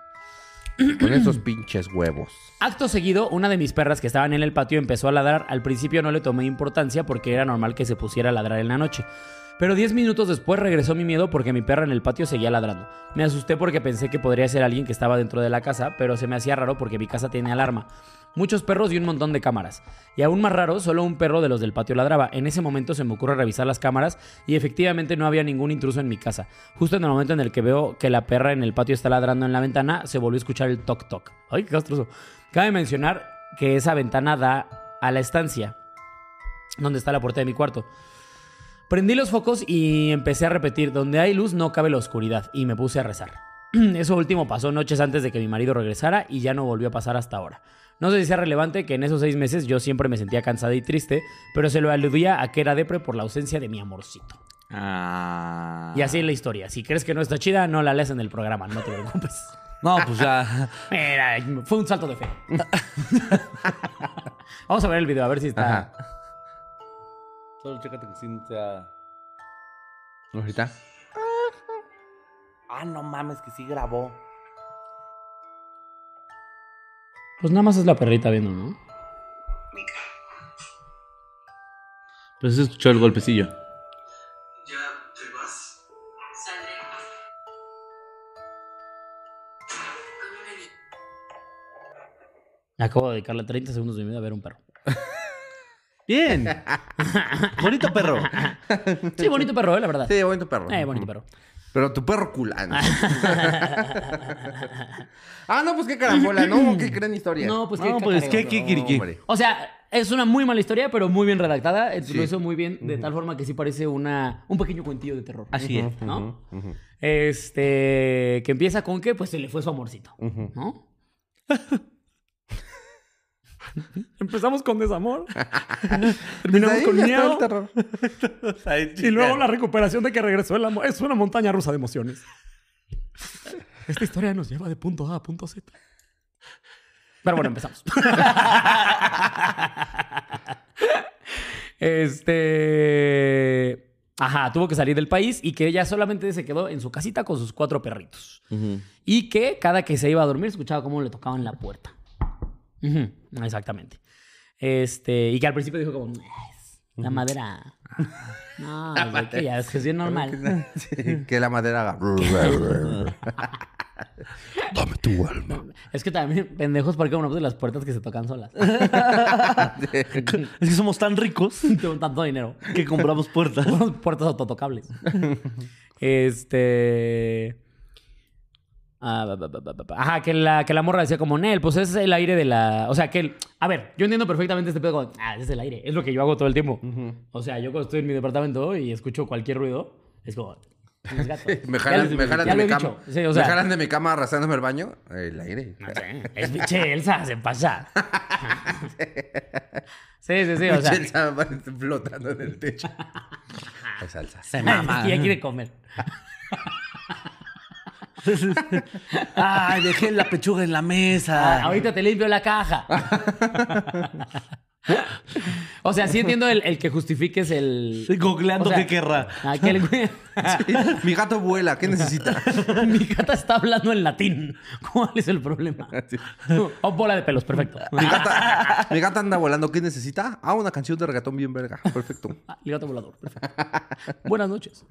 Con esos pinches huevos. Acto seguido, una de mis perras que estaban en el patio empezó a ladrar. Al principio no le tomé importancia porque era normal que se pusiera a ladrar en la noche. Pero 10 minutos después regresó mi miedo porque mi perra en el patio seguía ladrando. Me asusté porque pensé que podría ser alguien que estaba dentro de la casa, pero se me hacía raro porque mi casa tiene alarma. Muchos perros y un montón de cámaras. Y aún más raro, solo un perro de los del patio ladraba. En ese momento se me ocurre revisar las cámaras y efectivamente no había ningún intruso en mi casa. Justo en el momento en el que veo que la perra en el patio está ladrando en la ventana, se volvió a escuchar el toc toc. Ay, qué castroso. Cabe mencionar que esa ventana da a la estancia, donde está la puerta de mi cuarto. Prendí los focos y empecé a repetir, donde hay luz no cabe la oscuridad, y me puse a rezar. Eso último pasó noches antes de que mi marido regresara y ya no volvió a pasar hasta ahora. No sé si sea relevante que en esos seis meses yo siempre me sentía cansada y triste, pero se lo aludía a que era depre por la ausencia de mi amorcito. Ah. Y así es la historia. Si crees que no está chida, no la lees en el programa, no te preocupes. No, pues ya. Mira, fue un salto de fe. Vamos a ver el video, a ver si está. Ajá. Solo chécate que sí sea. Ahorita. Ah, no mames, que sí grabó. Pues nada más es la perrita viendo, ¿no? Pero se escuchó el golpecillo. ¿Ya te vas? Saldré. Acabo de dedicarle 30 segundos de mi vida a ver un perro. Bien. Bonito perro. Sí, bonito perro, ¿eh? la verdad. Sí, bonito perro. Eh, bonito perro. Pero tu perro culán. ah, no, pues qué carambola, ¿no? Qué gran historia. No, pues No, qué pues cacareo. qué kikiriki. Hombre. O sea, es una muy mala historia, pero muy bien redactada. Eh, Sí. Lo hizo muy bien, de tal forma que sí parece una, un pequeño cuentillo de terror. Así es. ¿No? Este. Que empieza con que pues se le fue su amorcito. ¿No? Empezamos con desamor. Terminamos con miedo. el terror. Y luego la recuperación de que regresó el amor. Es una montaña rusa de emociones. Esta historia nos lleva de punto A a punto Z. Pero bueno, empezamos. este. Ajá, tuvo que salir del país y que ella solamente se quedó en su casita con sus cuatro perritos. Y que cada que se iba a dormir escuchaba cómo le tocaban la puerta. Exactamente. Este, y que al principio dijo como, "Es la madera. No, es que ya es que es bien normal. Sí, que la madera haga. Dame tu alma. Es que también, pendejos, porque uno de las puertas que se tocan solas. Es que somos tan ricos Tengo tanto dinero. que compramos puertas. Puertas autotocables. este. Ah. Ajá, que la, que la morra decía como, Nel, pues es el aire de la. O sea, que. el- A ver, yo entiendo perfectamente este pedo. como, Ah, es el aire. Es lo que yo hago todo el tiempo. O sea, yo cuando estoy en mi departamento y escucho cualquier ruido, es como. Gatos. Me jalan, me de mi cama. dicho. Sí, o sea, me jalan de mi cama arrastrándome el baño. El aire. no sé, es pinche Elsa, se pasa. sí, sí, sí. O sea, aparece flotando en el techo. Es salsa. Se mama. ya quiere comer. Ay, dejé la pechuga en la Ah, mesa. ahorita te limpio la caja. o sea, sí entiendo el, el que justifiques el. Googleando o sea, qué querrá. Aquel güey. Mi gato vuela. ¿Qué necesita? Mi gata está hablando en latín. ¿Cuál es el problema? Oh, bola de pelos, perfecto. Mi gata, mi gata anda volando. ¿Qué necesita? Ah, una canción de reggaetón bien verga. Perfecto. Ah, el gato volador. Perfecto. Buenas noches.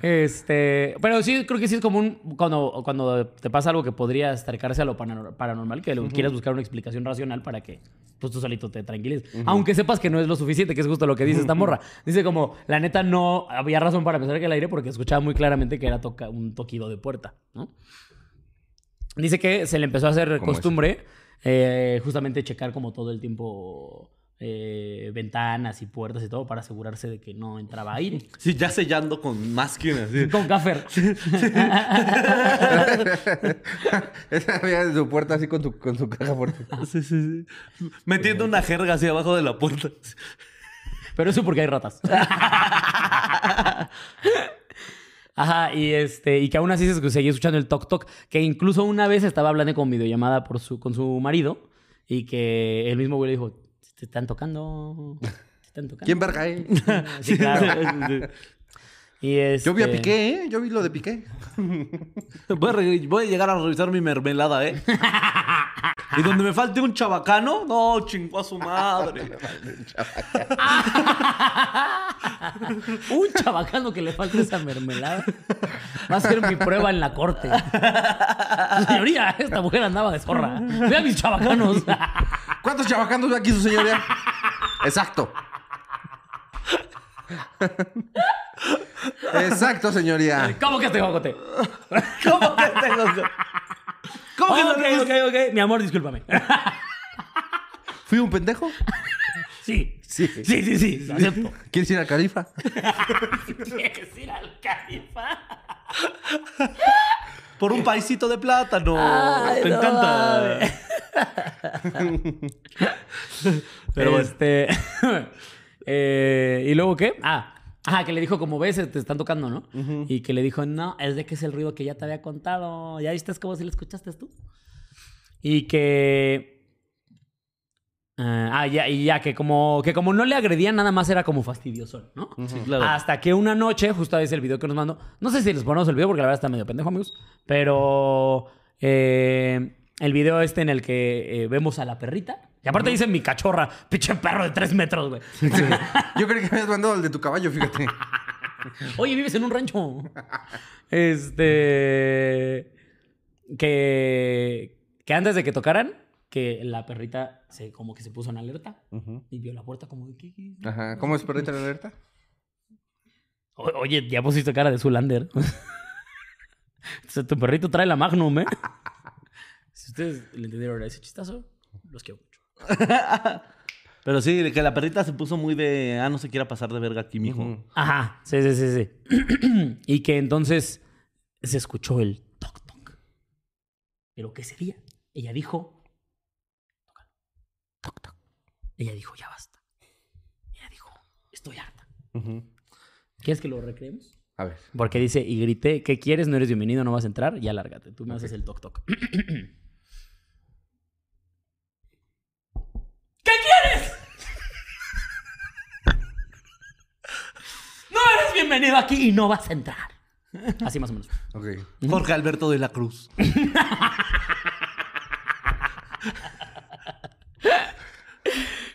Este, pero sí creo que sí es común cuando, cuando te pasa algo que podría acercarse a lo paranormal, que lo quieras buscar una explicación racional para que pues tú solito te tranquilices. Aunque sepas que no es lo suficiente, que es justo lo que dice esta morra. Dice como, la neta no había razón para pensar que el aire porque escuchaba muy claramente que era toca- un toquido de puerta, ¿no? Dice que se le empezó a hacer costumbre eh, justamente checar como todo el tiempo eh, ventanas y puertas y todo para asegurarse de que no entraba aire. Sí, ya sellando con así. Con café. Esa amiga de su puerta así con, tu, con su caja fuerte. Sí, sí, sí. Metiendo una jerga así abajo de la puerta. Pero eso porque hay ratas. Ajá, y este, y que aún así se seguía escuchando el toc toc, que incluso una vez estaba hablando con videollamada por su, con su marido, y que el mismo güey le dijo, te están tocando. Te están tocando. ¿Quién verga es? Sí, claro. Y este... Yo vi a Piqué, ¿eh? Yo vi lo de Piqué. Voy a, re- voy a llegar a revisar mi mermelada, ¿eh? y donde me falte un chabacano, no, chingó a su madre. Un chabacano que le falta esa mermelada. Va a ser mi prueba en la corte. Señoría, esta mujer andaba de zorra. Vea mis chabacanos. ¿Cuántos chavacanos ve aquí su señoría? Exacto. Exacto, señoría. ¿Cómo que te jocote? ¿Cómo que tengo que- ¿Cómo que no Ok, ok, ok. Mi amor, discúlpame. ¿Fui un pendejo? Sí. Sí. Sí, sí, sí. lo Acepto. ¿Quieres ir al Califa? ¿Quieres ir al califa? Por un paisito de plátano. Ay, Te no encanta. Pero este. eh, ¿Y luego qué? Ah. Ajá, que le dijo, como ves, te están tocando, ¿no? Y que le dijo, no, es de que es el ruido que ya te había contado. ¿Ya viste cómo si lo escuchaste tú? Y que. ah, ah, ya, y ya, que como, que como no le agredían, nada más era como fastidioso, ¿no? Sí, claro. Hasta que una noche, justo es el video que nos mandó. No sé si les ponemos el video porque la verdad está medio pendejo, amigos. Pero eh, el video este en el que eh, vemos a la perrita. Y aparte dicen mi cachorra, pinche perro de tres metros, güey. Yo creo que me habías mandado el de tu caballo, fíjate. Oye, vives en un rancho. Este. Que. Que antes de que tocaran, que la perrita se, como que se puso en alerta y vio la puerta como de ¿qué? Ajá. ¿Cómo es perrita la alerta? O- Oye, ya pusiste cara de Zulander. Tu perrito trae la Magnum, ¿eh? Si ustedes le entendieron ese chistazo, los quiero. Pero sí, que la perrita se puso muy de. Ah, no se quiera pasar de verga aquí, mijo. Ajá, sí, sí, sí, sí. y que entonces se escuchó el toc toc. Pero que ese día ella dijo, "Tócalo, toc toc. Ella dijo, ya basta. Ella dijo, estoy harta. ¿Quieres que lo recreemos? A ver. Porque dice, y grité, ¿qué quieres? No eres bienvenido, no vas a entrar, ya lárgate. Tú me haces el toc toc. ¿Qué quieres? No eres bienvenido aquí y no vas a entrar. Así más o menos. Ok. Jorge Alberto de la Cruz.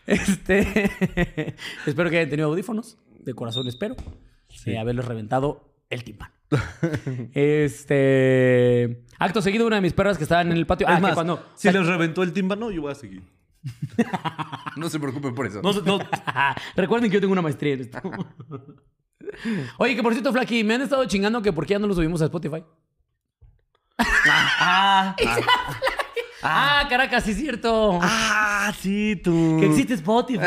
Este. espero que hayan tenido audífonos. De corazón espero. Eh, haberles reventado el tímpano. este. Acto seguido, una de mis perras que estaban en el patio. Ah, es que más, cuando. si les reventó el tímpano, yo voy a seguir. No se preocupen por eso. No, no, Recuerden que yo tengo una maestría en esto. Oye, que por cierto, Flaky, me han estado chingando que por qué ya no lo subimos a Spotify. ah, Ah, Caracas, sí es cierto. ah, sí, tú. Que existe Spotify.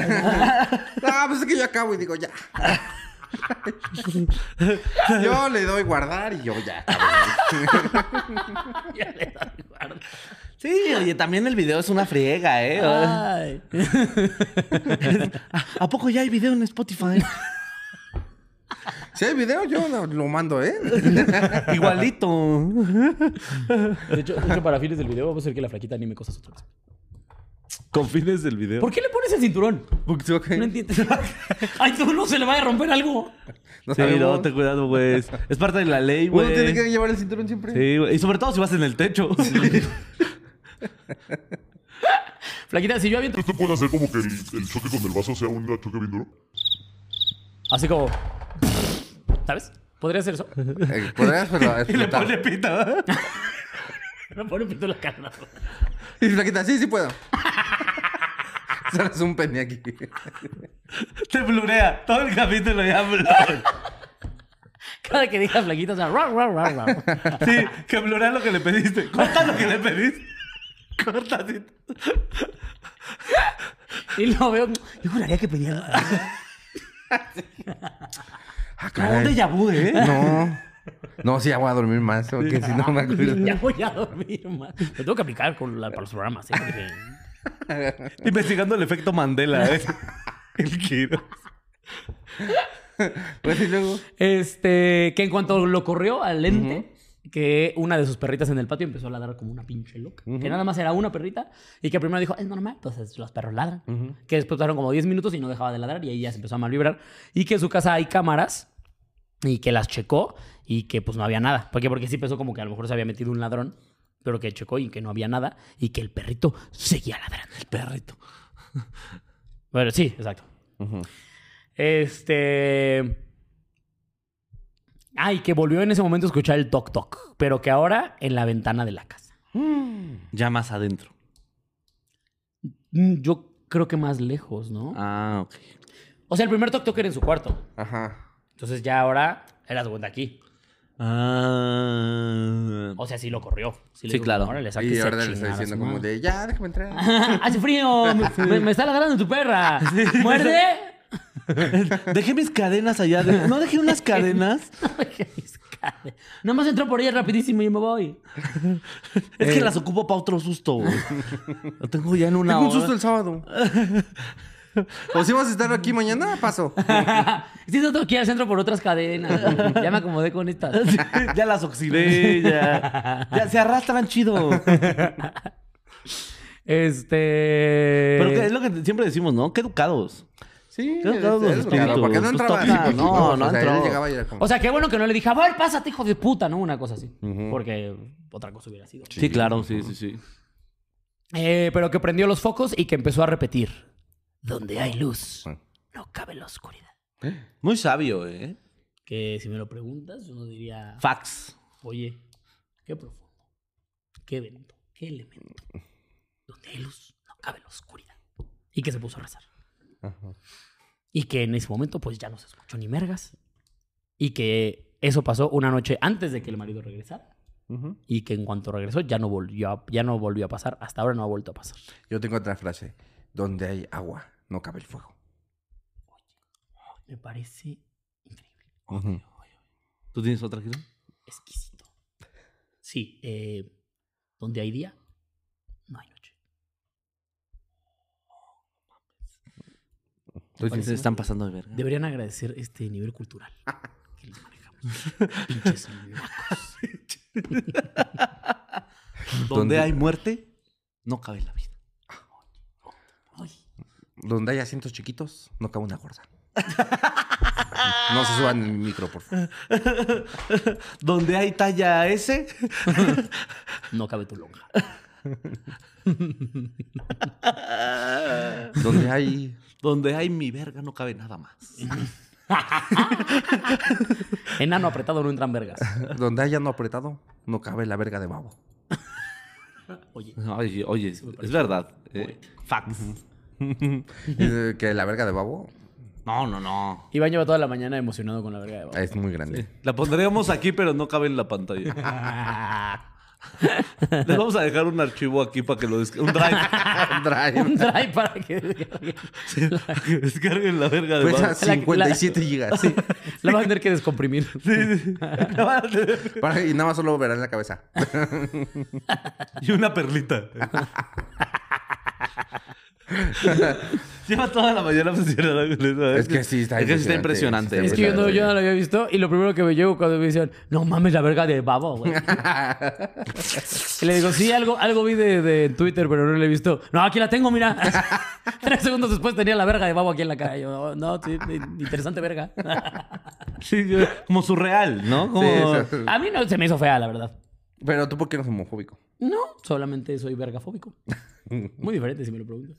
Ah, pues es que yo acabo y digo ya. yo le doy guardar y yo ya. Ya le doy guarda. Sí, oye, también el video es una friega, ¿eh? Ay. ¿A poco ya hay video en Spotify? Si hay video, yo lo mando, ¿eh? Igualito. De hecho, de hecho, para fines del video, vamos a hacer que la flaquita anime cosas otra vez. Con fines del video. ¿Por qué le pones el cinturón? Porque, ok, No entiendes. Ay, tú no se le vaya a romper algo. no Sí, sabemos. no, ten cuidado, güey. Es parte de la ley, Uno güey. tiene que llevar el cinturón siempre. Sí, güey. Y sobre todo si vas en el techo. Flaquita, si yo aviento. ¿Esto puede hacer como que el, el choque con el vaso sea un choque bien duro? Así como. ¿Sabes? ¿Podría hacer eso? Eh, Podrías pero, y le explotar. pone pita. Me pone un pito en la cara. Y flaquita, sí, sí puedo. Sales un pene aquí. Te blurea. Todo el capítulo ya blurea. Cada que diga flaquita, o sea, ra, ra, ra, ra. Sí, que blurea lo que le pediste. Corta lo que le pediste. Corta así. Y lo veo. Yo juraría que pedía. Ah, No, un déjà vu, ¿eh? No. No, sí, ya voy a dormir más, porque si no me acuerdo. Ya voy a dormir más. Lo tengo que aplicar con la- para los programas, ¿eh? Porque- Investigando el efecto Mandela, ¿eh? El giro. Pues y luego. Este, que en cuanto lo corrió al lente, que una de sus perritas en el patio empezó a ladrar como una pinche loca. Que nada más era una perrita y que primero dijo, es normal, entonces los perros ladran. Que después pasaron como 10 minutos y no dejaba de ladrar y ahí ya se empezó a mal vibrar. Y que en su casa hay cámaras y que las checó y que pues no había nada. ¿Por qué? Porque sí pensó como que a lo mejor se había metido un ladrón, pero que checó y que no había nada y que el perrito seguía ladrando. El perrito. Bueno, sí, exacto. Este. Ay, que volvió en ese momento a escuchar el toc toc, pero que ahora en la ventana de la casa. Ya más adentro. Mm, Yo creo que más lejos, ¿no? Ah, ok. O sea, el primer toc toc era en su cuarto. Ajá. Entonces ya ahora era de cuenta aquí. Ah. O sea, sí lo corrió. Sí, le dijo, claro. "Órale, Y sáquese a ahora le está su diciendo como madre". de, ya, déjame entrar. ¡Hace frío! Me, me está ladrando tu perra! ¡Muerde! Dejé mis cadenas allá. de- No dejé unas cadenas. Nada más entró por ella rapidísimo y me voy. Es Eh. que las ocupo para otro susto. güey. Lo tengo ya en una Tengo un susto el sábado. o si vas a estar aquí mañana, paso. Sí, no tengo que ir al centro por otras cadenas. Ya me acomodé con estas. ya las oxidé, ya. Ya se arrastran chido. Este. Pero que es lo que siempre decimos, ¿no? Qué educados. Sí, los espíritus. porque no Pues entraba toca, así, no, pues, no o sea, él entró. llegaba y era como- O sea, qué bueno que no le dije, a ver, pásate, hijo de puta, ¿no? Una cosa así. Porque otra cosa hubiera sido. Sí, claro, sí, sí, sí. Eh, pero que prendió los focos y que empezó a repetir: Donde hay luz, no cabe la oscuridad. Muy sabio, ¿eh? Que si me lo preguntas, uno diría: Fax. Oye, qué profundo, qué evento, qué elemento. Donde hay luz, no cabe la oscuridad. Y que se puso a rezar. Y que en ese momento, pues ya no se escuchó ni mergas. Y que eso pasó una noche antes de que el marido regresara. Y que en cuanto regresó, ya no volvió a, ya no volvió a pasar. Hasta ahora no ha vuelto a pasar. Yo tengo otra frase. Donde hay agua, no cabe el fuego. Me parece increíble. ¿Tú tienes otra, Gil? Exquisito. Sí, eh, donde hay día, no hay noche. Se están pasando de verga. Deberían agradecer este nivel cultural que les manejamos. Pinches. Donde hay muerte, no cabe la vida. Donde hay asientos chiquitos, no cabe una gorda. no se suban el micro, por favor. Donde hay talla S, no cabe tu lonja. Donde hay. Donde hay mi verga, no cabe nada más. Enano apretado no entran vergas. Donde hay ano apretado, no cabe la verga de babo. Oye, Oye, oye, es verdad. eh, fax. Eh, que la verga de babo No, no, no. Iván lleva toda la mañana emocionado con la verga de Babo. es muy grande. La pondríamos aquí, pero no cabe en la pantalla. Les vamos a dejar un archivo aquí para que lo descarguen. Un drive. Drive. Un drive para que... para que descarguen la verga de Pesa Babo. 57 gigas. La va a tener que descomprimir. Para- y nada más solo verán la cabeza. Y una perlita. Lleva toda la mañana funcionando con eso. Es que sí, está Es que sí está impresionante. Es que yo no, yo no lo había visto y lo primero que me llevo cuando me decían, no mames la verga de babo, güey. y le digo, sí, algo, algo vi de, de Twitter, pero no lo he visto. No, aquí la tengo, mira. Tres segundos después tenía la verga de babo aquí en la cara. Y yo, no, sí, interesante verga. Sí, yo- como surreal, ¿no? Como... Sí, eso- A mí no se me hizo fea, la verdad. Pero tú, ¿por qué no eres homofóbico? No, solamente soy vergafóbico. Muy diferente si me lo preguntas.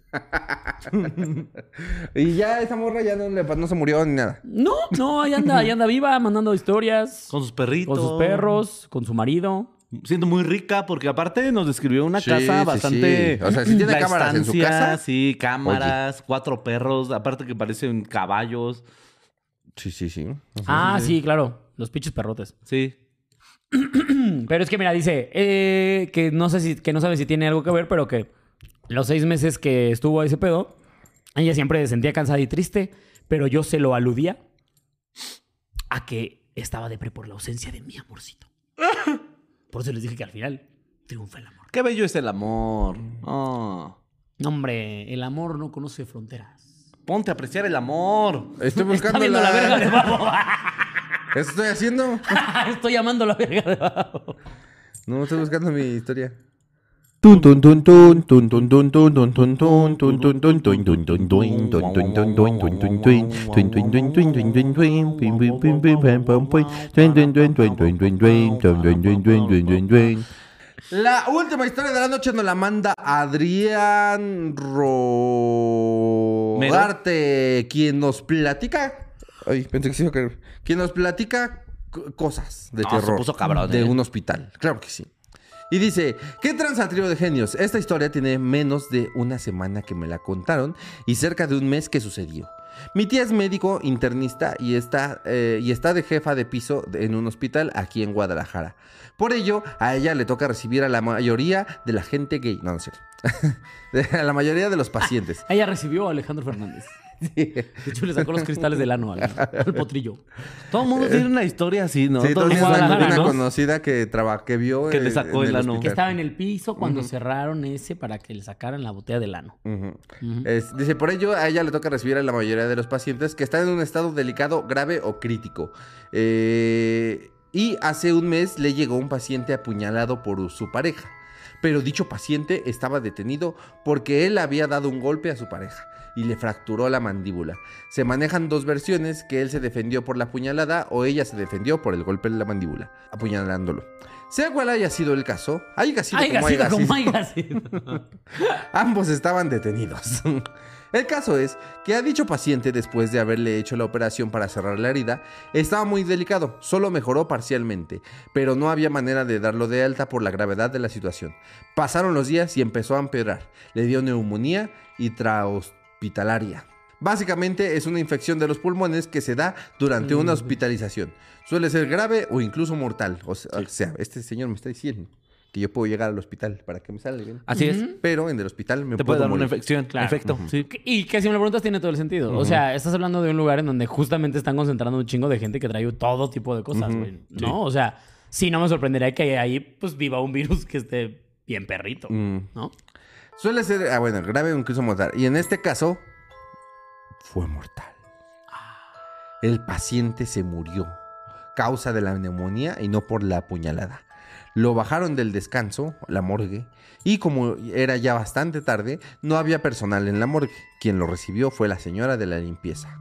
Y ya esa morra ya no, le- no se murió ni nada. No, no, ahí anda, ahí anda viva, mandando historias. Con sus perritos. Con sus perros, con su marido. Siendo muy rica, porque aparte nos describió una Sí, casa sí, bastante. sí. O sea, ¿sí tiene La cámaras en su casa? Sí, cámaras, cuatro perros, aparte que parecen caballos. Sí, sí, sí. Ah, sí, claro. Los pinches perrotes. Sí. Pero es que mira, dice eh, que no sé si, que no sabe si tiene algo que ver, pero que los seis meses que estuvo ese pedo, ella siempre se sentía cansada y triste, pero yo se lo aludía a que estaba depre por la ausencia de mi amorcito. Por eso les dije que al final triunfa el amor. Qué bello es el amor. Oh. No, hombre, el amor no conoce fronteras. Ponte a apreciar el amor. Estoy Está buscando la verga de babo. Eso estoy haciendo. estoy llamando a la verga de. No, estoy buscando mi historia. La última historia de la noche nos la manda Adrián Rodarte, quien nos platica Ay, pensé que se iba a caer. Quien nos platica cosas de Ah, se terror. puso cabrón, De eh. un hospital. Claro que sí. Y dice, ¿qué tranza trío de genios? Esta historia tiene menos de una semana que me la contaron y cerca de un mes que sucedió. Mi tía es médico internista y está, eh, y está de jefa de piso en un hospital aquí en Guadalajara. Por ello, a ella le toca recibir a la mayoría de la gente gay. No, no es cierto. A la mayoría de los pacientes. Ella recibió a Alejandro Fernández. De hecho, le sacó los cristales del ano al, al potrillo. Todo el mundo tiene una historia así, ¿no? Sí, Todo el entonces mundo- una, Guadalajara, una ¿no? conocida que, traba, que vio Que le sacó en el ano. Que estaba en el piso cuando cerraron ese para que le sacaran la botella del ano. Es- dice, por ello a ella le toca recibir a la mayoría de los pacientes que están en un estado delicado, grave o crítico. Eh, y hace un mes le llegó un paciente apuñalado por su pareja. Pero dicho paciente estaba detenido porque él había dado un golpe a su pareja y le fracturó la mandíbula. Se manejan dos versiones, que él se defendió por la apuñalada o ella se defendió por el golpe en la mandíbula, apuñalándolo. Sea cual haya sido el caso, haya sido como sido haya como sido. haya sido. Ambos estaban detenidos. El caso es que a dicho paciente, después de haberle hecho la operación para cerrar la herida, estaba muy delicado, solo mejoró parcialmente, pero no había manera de darlo de alta por la gravedad de la situación. Pasaron los días y empezó a empeorar. Le dio neumonía y trahospitalaria. Básicamente es una infección de los pulmones que se da durante una hospitalización. Suele ser grave o incluso mortal. O sea, o sea, este señor me está diciendo que yo puedo llegar al hospital para que me salga bien. Así es. Pero en el hospital me Te puedo puede dar una infección. Claro. Efecto. Sí. Y que si me lo preguntas tiene todo el sentido. O sea, estás hablando de un lugar en donde justamente están concentrando un chingo de gente que trae todo tipo de cosas, güey. ¿No? O sea, sí, no me sorprendería que ahí pues viva un virus que esté bien perrito, Mm. ¿no? Suele ser, ah, bueno, grave o incluso mortal. Y en este caso, fue mortal. El paciente se murió, causa de la neumonía y no por la apuñalada. Lo bajaron del descanso, la morgue, y como era ya bastante tarde, no había personal en la morgue. Quien lo recibió fue la señora de la limpieza.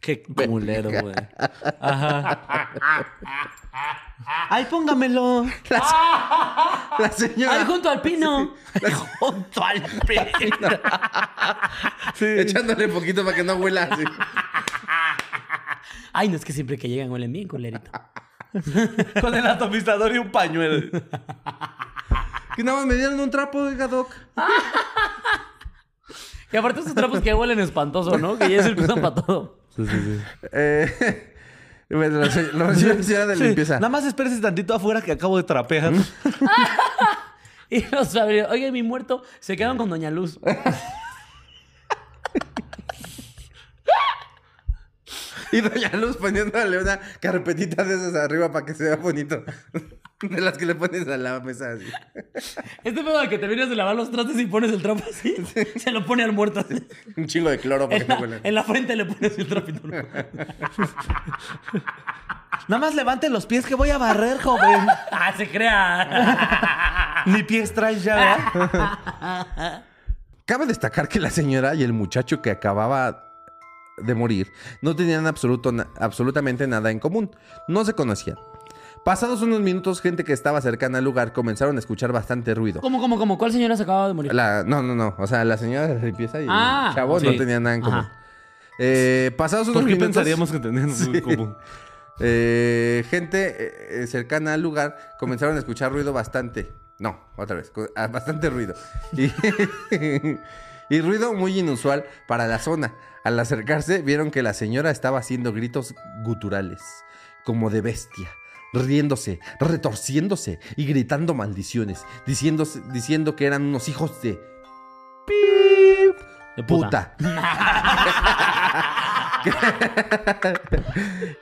Qué culero, güey. Ajá. Ay, póngamelo. La señora ¡Ay, junto al pino! Junto al pino. echándole poquito para que no huela así. Ay, no es que siempre que llegan huelen bien, culerito. Con el atomizador y un pañuelo. Que nada más me dieron un trapo, oiga, doc. Y aparte esos trapos que huelen espantoso, ¿no? Que ya se usan para todo. Eh, bueno, lo, señora de Sí, limpieza. Nada más espérese tantito afuera que acabo de trapear. Y los abrió. Oye, mi muerto, se quedan con Doña Luz. Y Doña Luz poniéndole una carpetita de esas arriba para que se vea bonito. De las que le pones a la mesa así. Este pedo de que te vienes de lavar los trastes y pones el trapo así, se lo pone al muerto. así. Un chingo de cloro para que En no la, huela. en la frente le pones el trapito. Nada más levante los pies que voy a barrer, joven. ¡Ah, se crea! Ni pies traes ya, ¿verdad? Cabe destacar que la señora y el muchacho que acababa de morir no tenían absoluto, absolutamente nada en común. No se conocían. Pasados unos minutos, gente que estaba cercana al lugar comenzaron a escuchar bastante ruido. ¿Cómo, cómo, cómo? ¿Cuál señora se acaba de morir? La- no, no, no. O sea, la señora de la limpieza y Ah, el chavo sí. no tenían nada en común. Eh, pasados unos ¿Por qué minutos... pensaríamos que tenían en común? Eh, gente eh, cercana al lugar comenzaron a escuchar ruido bastante. No, otra vez, ah, bastante ruido. Y, y ruido muy inusual para la zona. Al acercarse, vieron que la señora estaba haciendo gritos guturales, como de bestia, riéndose, retorciéndose y gritando maldiciones, diciéndose- diciendo que eran unos hijos de De puta.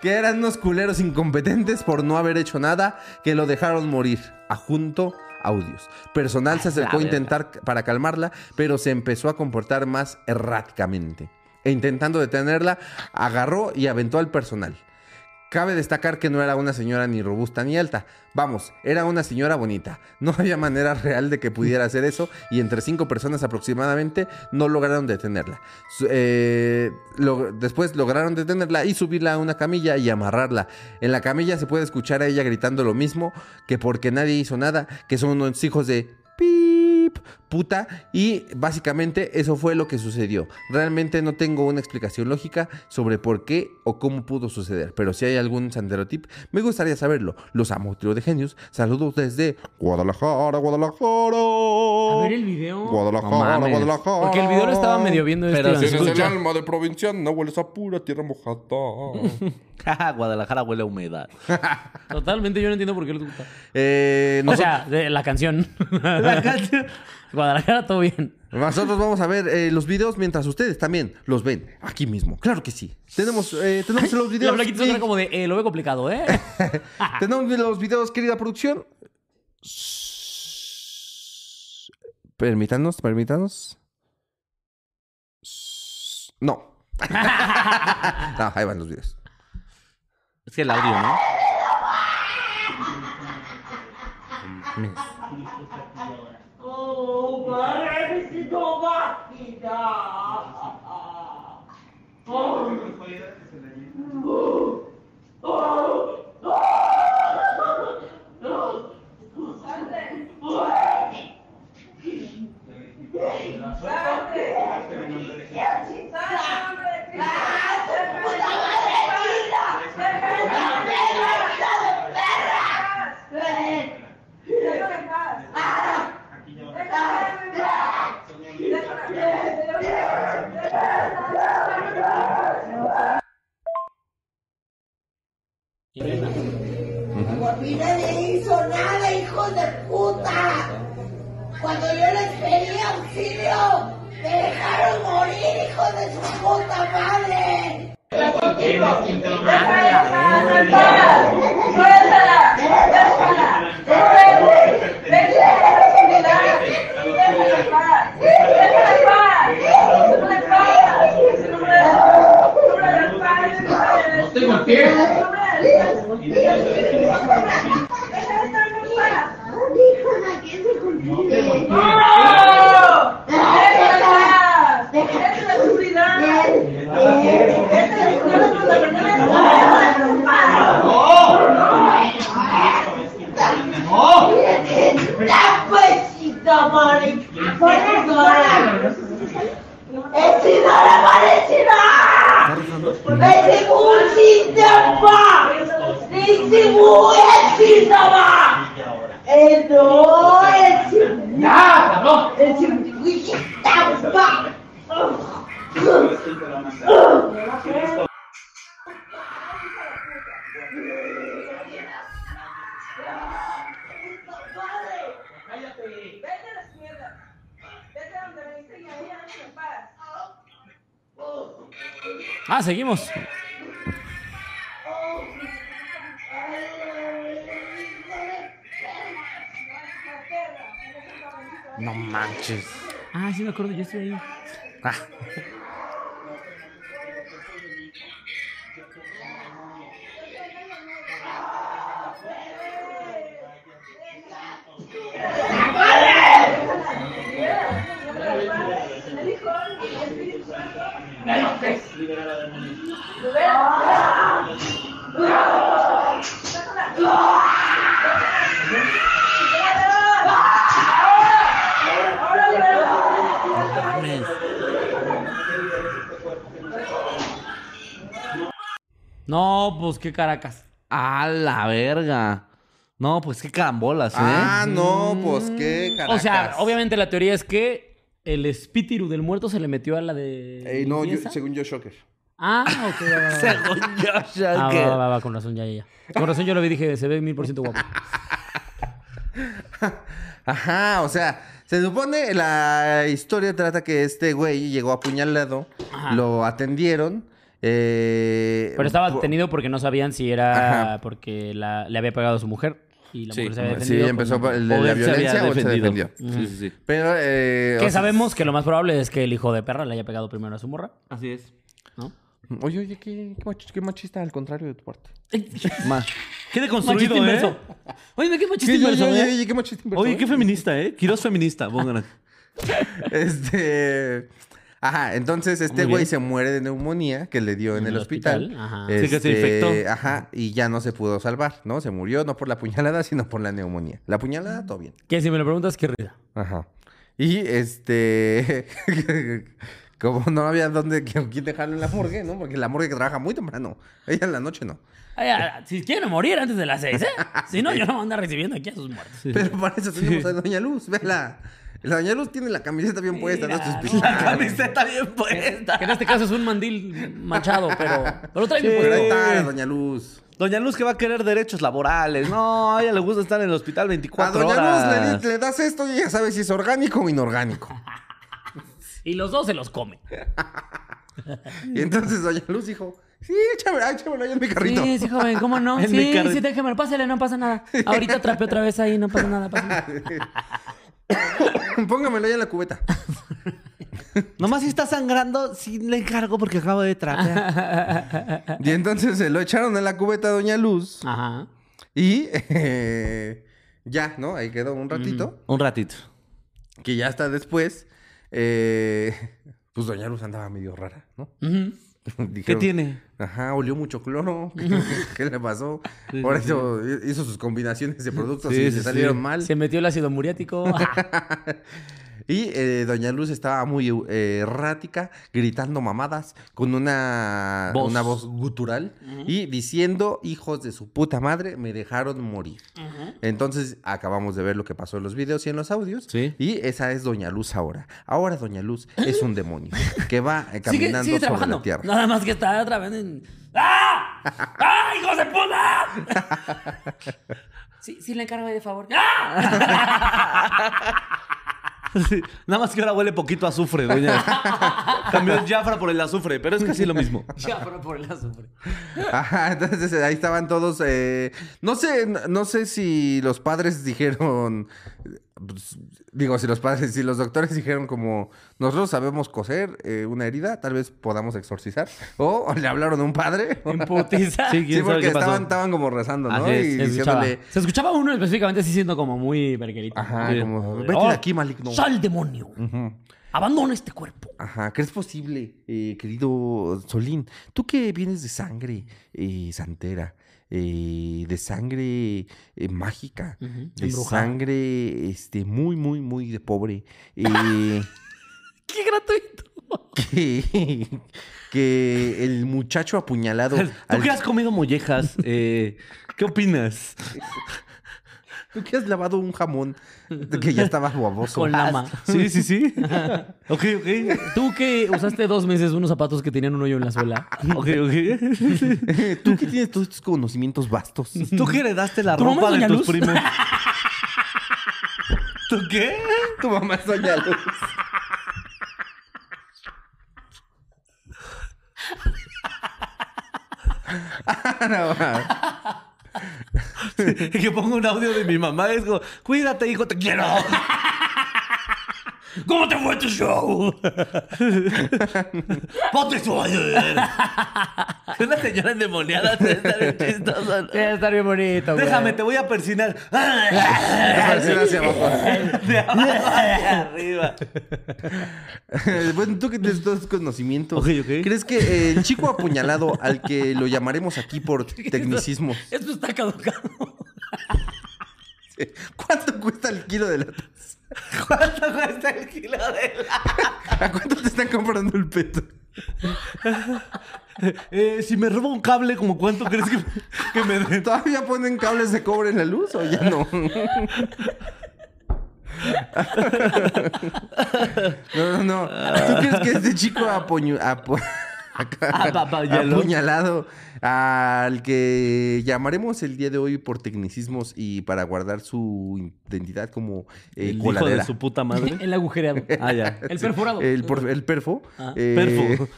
que eran unos culeros incompetentes por no haber hecho nada, que lo dejaron morir. Ajunto audios. Personal se acercó a intentar para calmarla, pero se empezó a comportar más erráticamente. E intentando detenerla, agarró y aventó al personal. Cabe destacar que no era una señora ni robusta ni alta. Vamos, era una señora bonita. No había manera real de que pudiera hacer eso y entre cinco personas aproximadamente no lograron detenerla. Eh, después lograron detenerla y subirla a una camilla y amarrarla. En la camilla se puede escuchar a ella gritando lo mismo que porque nadie hizo nada, que son unos hijos de pip, puta, y básicamente eso fue lo que sucedió. Realmente no tengo una explicación lógica sobre por qué o cómo pudo suceder, pero si hay algún sanderotip, me gustaría saberlo. Los amo, trío de genios. Saludos desde Guadalajara, Guadalajara. A ver el video. Guadalajara, No. Guadalajara. Porque el video lo estaba medio viendo Pero este. se Tienes el alma de provincia, no hueles a pura tierra mojada. Guadalajara huele a humedad. Totalmente, yo no entiendo por qué les gusta. Eh, O sea, de la canción. La canción. Guadalajara, todo bien. nosotros vamos a ver eh, los videos mientras ustedes también los ven aquí mismo. Claro que sí. Tenemos, eh, tenemos los La videos. plaquita suena como de, eh, lo veo complicado, ¿eh? Tenemos los videos, querida producción. Permítanos, permítanos. No. no, ahí van los videos. Es que el audio, ¿no? Oh hepsi dobar bir daha. Suerte. Suerte. Suerte. Por mí nadie hizo nada, hijos de puta. Cuando yo les pedí auxilio, me dejaron morir, hijos de su puta madre. Seguimos. No manches. Ah, sí me acuerdo, yo estoy ahí. No, pues qué caracas. A la verga. No, pues qué carambolas, ¿eh? Ah, no, pues qué caracas. O sea, obviamente la teoría es que el espíritu del muerto se le metió a la de. Eh, no, yo- según yo, Shocker. Ah, ok, va, va, va. Según yo, Ah, Shocker. va, va, va, con razón, ya, ya, ya. Con razón yo lo vi dije, se ve mil por ciento guapo. Ajá, o sea, se supone la historia trata que este güey llegó apuñalado, Ajá. lo atendieron. Eh, Pero estaba detenido porque no sabían si era Ajá. porque la- le había pegado a su mujer y la Sí, mujer se había Sí, defendido. empezó pues, no. el de la se violencia o él se defendió. Sí, sí, sí. Pero, eh, o Que sea, sabemos que lo más probable es que el hijo de perra le haya pegado primero a su morra, Así es. ¿no? Oye, oye, qué, qué mach- qué machista al contrario de tu parte. Ma. Qué deconstruido, ¿eh? inverso. Oye, qué machista Oye, inverso, oye, ¿eh? oye, qué machista inverso, Oye, ¿eh? qué feminista, ¿eh? Quiroz feminista. Pongan. Este. Ajá, entonces este güey se muere de neumonía que le dio en, el el hospital. hospital, ajá. Sí, que se Este, infectó. Ajá, y ya no se pudo salvar, ¿no? Se murió no por la puñalada, sino por la neumonía. La puñalada, todo bien. Que si me lo preguntas, qué risa. Ajá. Y este. Como no había dónde quién dejarlo en la morgue, ¿no? Porque la morgue trabaja muy temprano. Ella en la noche no. Ay, si quieren morir antes de las seis, ¿eh? Si no, yo no voy a andar recibiendo aquí a sus muertos. Pero para eso tenemos a Doña Luz, véala. La Doña Luz tiene la camiseta bien puesta, ¿no? Sus Mira. La camiseta bien puesta. Que en este caso es un mandil manchado, pero, pero trae Sí. Pero ahí está Doña Luz. Doña Luz que va a querer derechos laborales. No, a ella le gusta estar en el hospital A 24 Doña horas. Luz le, le das esto y ella sabe si es orgánico o inorgánico. Y los dos se los come. Y entonces Doña Luz dijo, sí, échamelo, échamelo ahí en mi carrito. Sí, sí, joven, ¿cómo no? Sí, sí, déjemelo, pásale, no pasa nada. Ahorita trape otra vez ahí, no pasa nada. Pasa nada. Póngamelo ahí en la cubeta. Nomás si está sangrando, sí le encargo porque acabo de trapear. Y entonces se lo echaron en la cubeta a Doña Luz. Ajá. Y eh, ya, ¿no? Ahí quedó un ratito. Un ratito. Que ya hasta después, eh, pues Doña Luz andaba medio rara, ¿no? ¿Qué Dijeron, tiene? Ajá, olió mucho cloro. ¿Qué, qué le pasó? Por eso hizo sus combinaciones de productos Sí, y sí, le sí. salieron mal. Se metió el ácido muriático. Y eh, Doña Luz estaba muy eh, errática, gritando mamadas, con una Voz. una voz gutural y diciendo, hijos de su puta madre, me dejaron morir. Entonces acabamos de ver lo que pasó en los videos y en los audios. Sí. Y esa es Doña Luz ahora. Ahora Doña Luz es un demonio que va eh, sigue, caminando sigue sobre trabajando. la tierra. Nada más que está otra vez en. ¡Ah! ¡Ah, hijos de puta! Sí, sí le encargo de favor. ¡Ah! Sí. Nada más que ahora huele poquito a azufre, doña. Cambió el Jafra por el azufre, pero es casi lo mismo. Pero por el azufre. Ajá, entonces ahí estaban todos. eh, no sé, no sé si los padres dijeron. Pues, digo, si los padres, si los doctores dijeron como nosotros sabemos coser eh, una herida, tal vez podamos exorcizar. O, o le hablaron a un padre. En putiza. Sí, porque estaban, estaban como rezando, ¿no? Así es, y Se escuchaba. Se escuchaba uno específicamente así siendo como muy verguerito. Ajá, Sí. como. Vete Oh, de aquí, maligno. Sal, demonio. Abandona este cuerpo. Ajá, ¿crees posible, eh, querido Solín? Tú que vienes de sangre eh, santera, eh, de sangre eh, mágica, de embrujada. sangre este, muy, muy, muy de pobre, eh, ¡Qué gratuito! que, que el muchacho apuñalado... Tú al- que has comido mollejas, eh, ¿qué opinas? tú que has lavado un jamón que ya estaba baboso. Con lama. Sí, sí, sí. ok, ok. Tú que usaste dos meses unos zapatos que tenían un hoyo en la suela. Ok, ok. Tú que tienes todos estos conocimientos vastos. Tú que heredaste la ¿Tu mamá ropa de Doña tus Luz? primos. ¿Tú qué? Tu mamá es Doña Luz. No, ma. que pongo un audio de mi mamá. Es como, cuídate, hijo, te quiero. ¿Cómo te fue tu show? Ponte su Una señora endemoniada debe estar bien chistosa. ¿no? Debe estar bien bonito, güey. Déjame, te voy a persinar. Persinar hacia abajo. De abajo hacia arriba. bueno, tú que tienes todos estos conocimientos. Ok, ok. ¿Crees que el chico apuñalado, al que lo llamaremos aquí por tecnicismos, Esto está caducado. ¿cuánto cuesta el kilo de latas? ¿Cuánto cuesta el kilo de la... ¿A cuánto te están comprando el peto? Eh, si me robo un cable, ¿como cuánto crees que, que me den? ¿Todavía ponen cables de cobre en la luz o ya no? No, no, no. ¿Tú crees que este chico apuñu- apu- Apapañaló. apuñalado al que llamaremos el día de hoy por tecnicismos y para guardar su identidad como eh, El hijo coladera? de su puta madre. El agujereado. Ah, ya. El perforado. El, por- el perfo. Ah. eh, Perfo.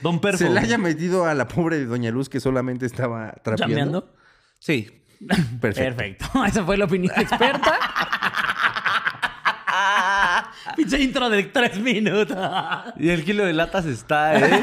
Don Perfo. Se le haya metido a la pobre de Doña Luz que solamente estaba trapeando. ¿Llameando? Sí. Perfecto. Perfecto. Esa fue la opinión experta. Pinche intro de tres minutos. Y el kilo de latas está, ¿eh?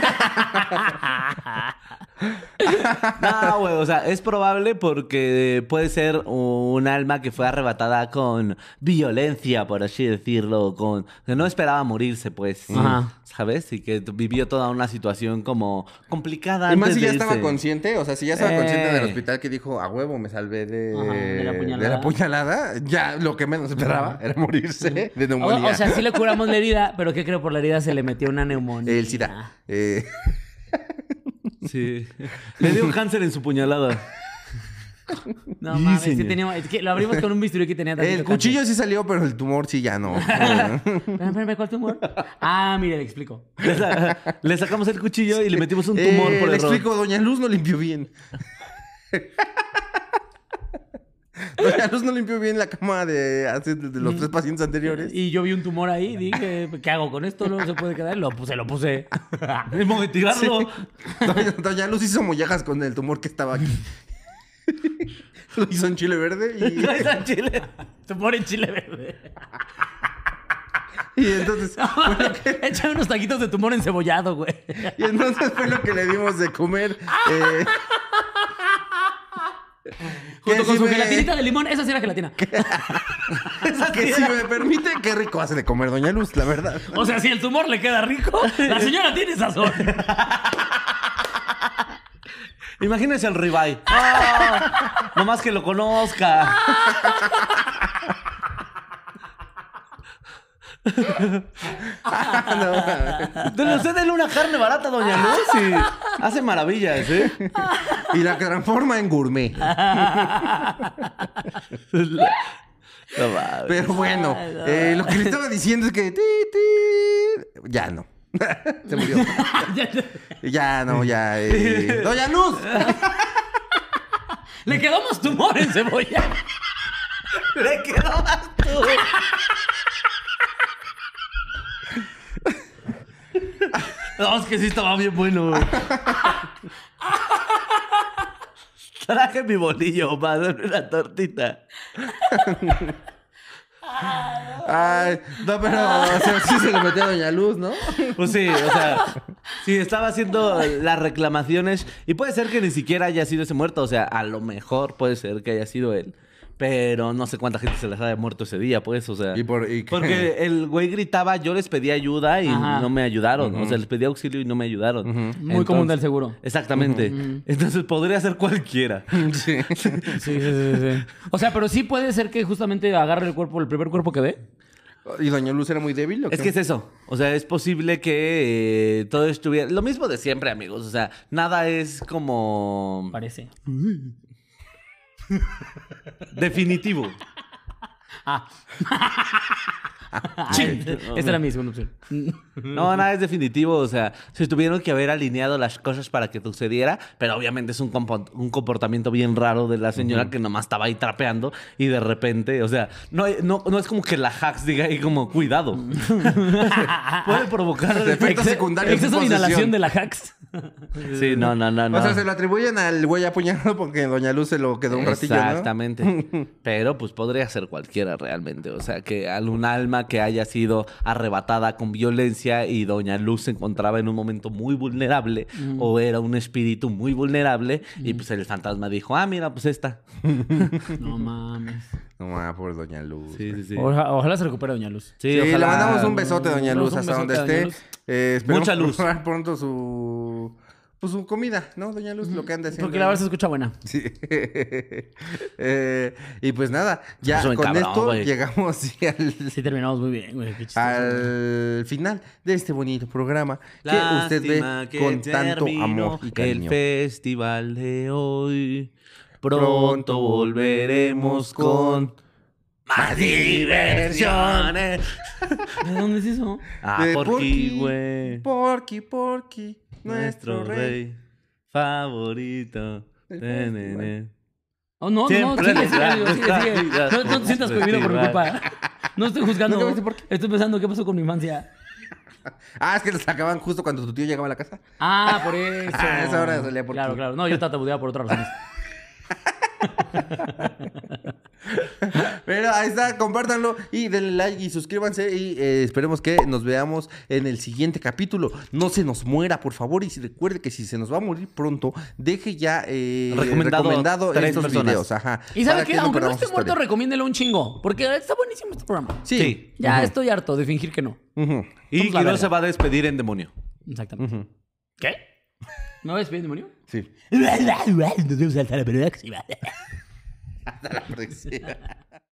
no, güey, o sea, es probable porque puede ser un alma que fue arrebatada con violencia, por así decirlo, con que no esperaba morirse, pues, Ajá. ¿sabes? Y que vivió toda una situación como complicada. Y más antes si ya de estaba irse. consciente, o sea, si ya estaba Eh. consciente del hospital que dijo, a huevo, me salvé de, Ajá, de la puñalada. de la puñalada", ya lo que menos esperaba era morirse de O, neumonía. o sea, sí le curamos la herida, pero ¿qué creo? Por la herida se le metió una neumonía. El SIDA. Eh, Sí. Le dio un cáncer en su puñalada. No Sí, mames, sí señor. teníamos- es que lo abrimos con un bisturí que tenía tantito el cuchillo sí salió, pero el tumor sí ya no. cáncer. Espérame, espérame, ¿cuál tumor? Ah, mire, le explico. Le, sa- le sacamos el cuchillo y le metimos un tumor Eh, por le error. explico, Doña Luz no limpió bien. Doña Luz no limpió bien la cama de, hace- de los tres pacientes anteriores. Y yo vi un tumor ahí, dije, ¿qué hago con esto? No se puede quedar. Lo puse, lo puse. Es momento de tirarlo. Doña, Doña Luz hizo mollejas con el tumor que estaba aquí. Lo hizo en chile verde y, Ahí está en Chile. Tumor en chile verde. y entonces lo que, Échame unos taquitos de tumor encebollado, güey. y entonces fue lo que le dimos de comer. eh, Junto que con si su me- gelatinita de limón. Esa sí era gelatina. Que si me permite, qué rico hace de comer Doña Luz, la verdad. O sea, si el tumor le queda rico, la señora tiene sazón. Imagínense el ribeye. Ah, nomás que lo conozca. De usted denle una carne barata, doña Luz, y hace maravillas, ¿eh? Y la transforma en gourmet. No mames. Pero bueno, eh, lo que le estaba diciendo es que. ti, ti, ya no. Se murió. ya no, ya. eh, Doña Luz. Le quedó más tumor en cebolla. Le quedó más tú. No, es que sí estaba bien bueno. Traje mi bolillo para darme una tortita. Ay, no, pero o sea, sí se lo metió a Doña Luz, ¿no? Pues sí, o sea, sí, estaba haciendo las reclamaciones y puede ser que ni siquiera haya sido ese muerto, o sea, a lo mejor puede ser que haya sido él. Pero no sé cuánta gente se les haya muerto ese día, pues, o sea. ¿Y por- y? Porque el güey gritaba, yo les pedí ayuda y Ajá. no me ayudaron. O sea, les pedí auxilio y no me ayudaron. Muy común del seguro. Exactamente. Entonces podría ser cualquiera. Sí. Sí, sí, sí, sí. O sea, pero sí puede ser que justamente agarre el cuerpo, el primer cuerpo que ve. ¿Y Doña Luz era muy débil o Es que es eso. O sea, es posible que eh, todo estuviera. Lo mismo de siempre, amigos. O sea, nada es como. Parece. Definitivo. Ah. Esta era mi segunda opción. No, nada es definitivo. O sea, se tuvieron que haber alineado las cosas para que sucediera, pero obviamente es un, compo- un comportamiento bien raro de la señora que nomás estaba ahí trapeando y de repente, o sea, no, no, no es como que la hacks diga ahí como cuidado. Puede provocar Efectos secundarios. Exceso de inhalación de la hacks. Sí, no, no, no, no. O sea, se lo atribuyen al güey apuñalado porque Doña Luz se lo quedó un ratillo, ¿no? Exactamente. Pero pues podría ser cualquiera realmente. O sea, que algún alma que haya sido arrebatada con violencia y Doña Luz se encontraba en un momento muy vulnerable o era un espíritu muy vulnerable y pues el fantasma dijo, ah, mira, pues esta. No mames. No, ma, por Doña Luz. Sí, sí, sí. Oja- ojalá se recupere Doña Luz. Sí, Sí, ojalá- le mandamos un besote, Doña Luz, hasta donde esté. Luz. Eh, Mucha luz. probar pronto su... Pues su comida, ¿no, Doña Luz? Lo que anda haciendo. Porque la verdad se escucha buena. Sí. Eh, y pues nada, ya con cabrón, esto güey. llegamos sí, al, Sí, terminamos muy bien, güey. Qué chistoso. al final de este bonito programa que usted ve que con tanto amor y El cariño. festival de hoy. Pronto volveremos con más diversiones. ¿De dónde es eso? Ah, Porky, güey. Porky, Porky, nuestro rey. favorito. Oh, no, no, sigue, sigue, sigue, No, no te sientas cohibido por mi culpa. No estoy juzgando. Estoy pensando qué pasó con mi infancia. Ah, es que los sacaban justo cuando tu tío llegaba a la casa. Ah, por eso. Ah, esa hora salía por Claro, claro. No, yo tatabudeaba por otras razones. Pero ahí está, compártanlo y denle like y suscríbanse y eh, esperemos que nos veamos en el siguiente capítulo. No se nos muera, por favor, y si recuerde que si se nos va a morir pronto, deje ya eh, Recomendado recomendado, estos personas. videos. Ajá. Y sabe que aunque no esté muerto, recomiéndelo un chingo. Porque está buenísimo este programa. Sí. Sí. Ya estoy harto de fingir que no. Y Somos la Guido verga. se va a despedir en demonio. Exactamente. ¿Qué? ¿No ves bien, demonio? Sí. Nos vemos hasta la próxima. Hasta la próxima.